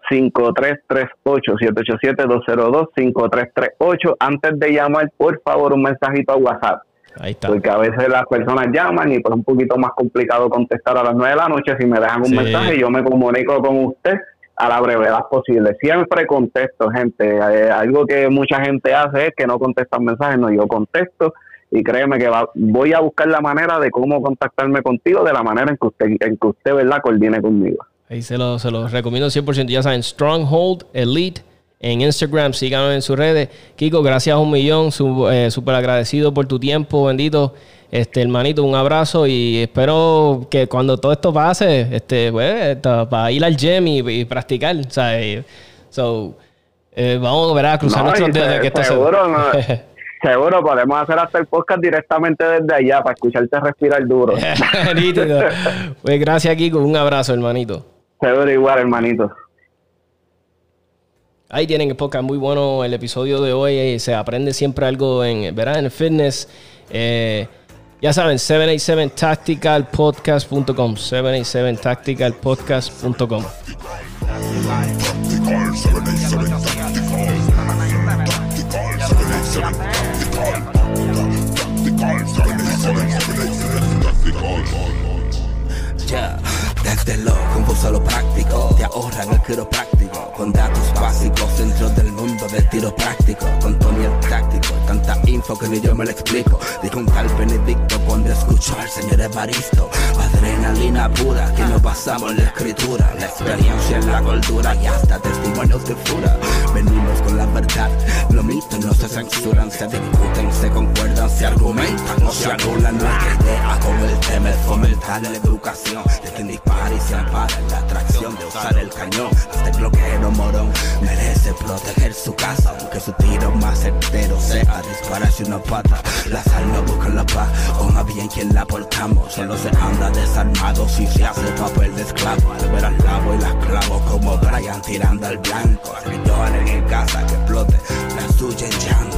5338 787-202-5338 antes de llamar por favor un mensajito a WhatsApp Ahí está. Porque a veces las personas llaman y pues es un poquito más complicado contestar a las 9 de la noche. Si me dejan un mensaje, yo me comunico con usted a la brevedad posible. Siempre contesto, gente. Eh, algo que mucha gente hace es que no contestan mensajes, no, yo contesto y créeme que voy a buscar la manera de cómo contactarme contigo de la manera en que usted, en que usted ¿verdad? coordine conmigo. Ahí se lo, se lo recomiendo 100%. Ya saben, Stronghold Elite en Instagram, síganos en sus redes. Kiko, gracias un millón, súper eh, agradecido por tu tiempo, bendito. Este, hermanito, un abrazo y espero que cuando todo esto pase, este, pues, para ir al gym y, practicar, ¿sabes? So, eh, vamos a ver a cruzar nuestros dedos de que esto seguro, *laughs* seguro, podemos hacer hasta el podcast directamente desde allá para escucharte respirar duro. *laughs* pues gracias, Kiko, un abrazo, hermanito. Seguro igual, hermanito. Ahí tienen el podcast muy bueno, el episodio de hoy. Eh, se aprende siempre algo en, ¿verdad? en el fitness. Eh, ya saben, 787tacticalpodcast.com. 787tacticalpodcast.com. Ya, desde lo a lo práctico, te ahorran el quiropráctico, con datos básicos dentro del mundo del tiro práctico, con Tony el táctico, tanta info que ni yo me lo explico, dijo un tal Benedicto cuando escuchó al señor Evaristo, adrenalina pura que nos basamos en la escritura, la experiencia en la cultura y hasta testimonios de fura, venimos con la verdad, los mitos no se censuran, se discuten, se concuerdan, se argumentan, no se anulan, hay idea con el tema, fomentar la educación. De quien dispara y se ampara la atracción de usar el cañón. Hasta el bloqueo morón merece proteger su casa, aunque su tiro más certero sea dispararse una pata. La sal no busca la paz, con a bien quien la portamos. Solo se anda desarmado si se hace papel de esclavo. Al ver al lavo y las clavo como Brian tirando al blanco. Arriba en el casa que explote la suya en llanto.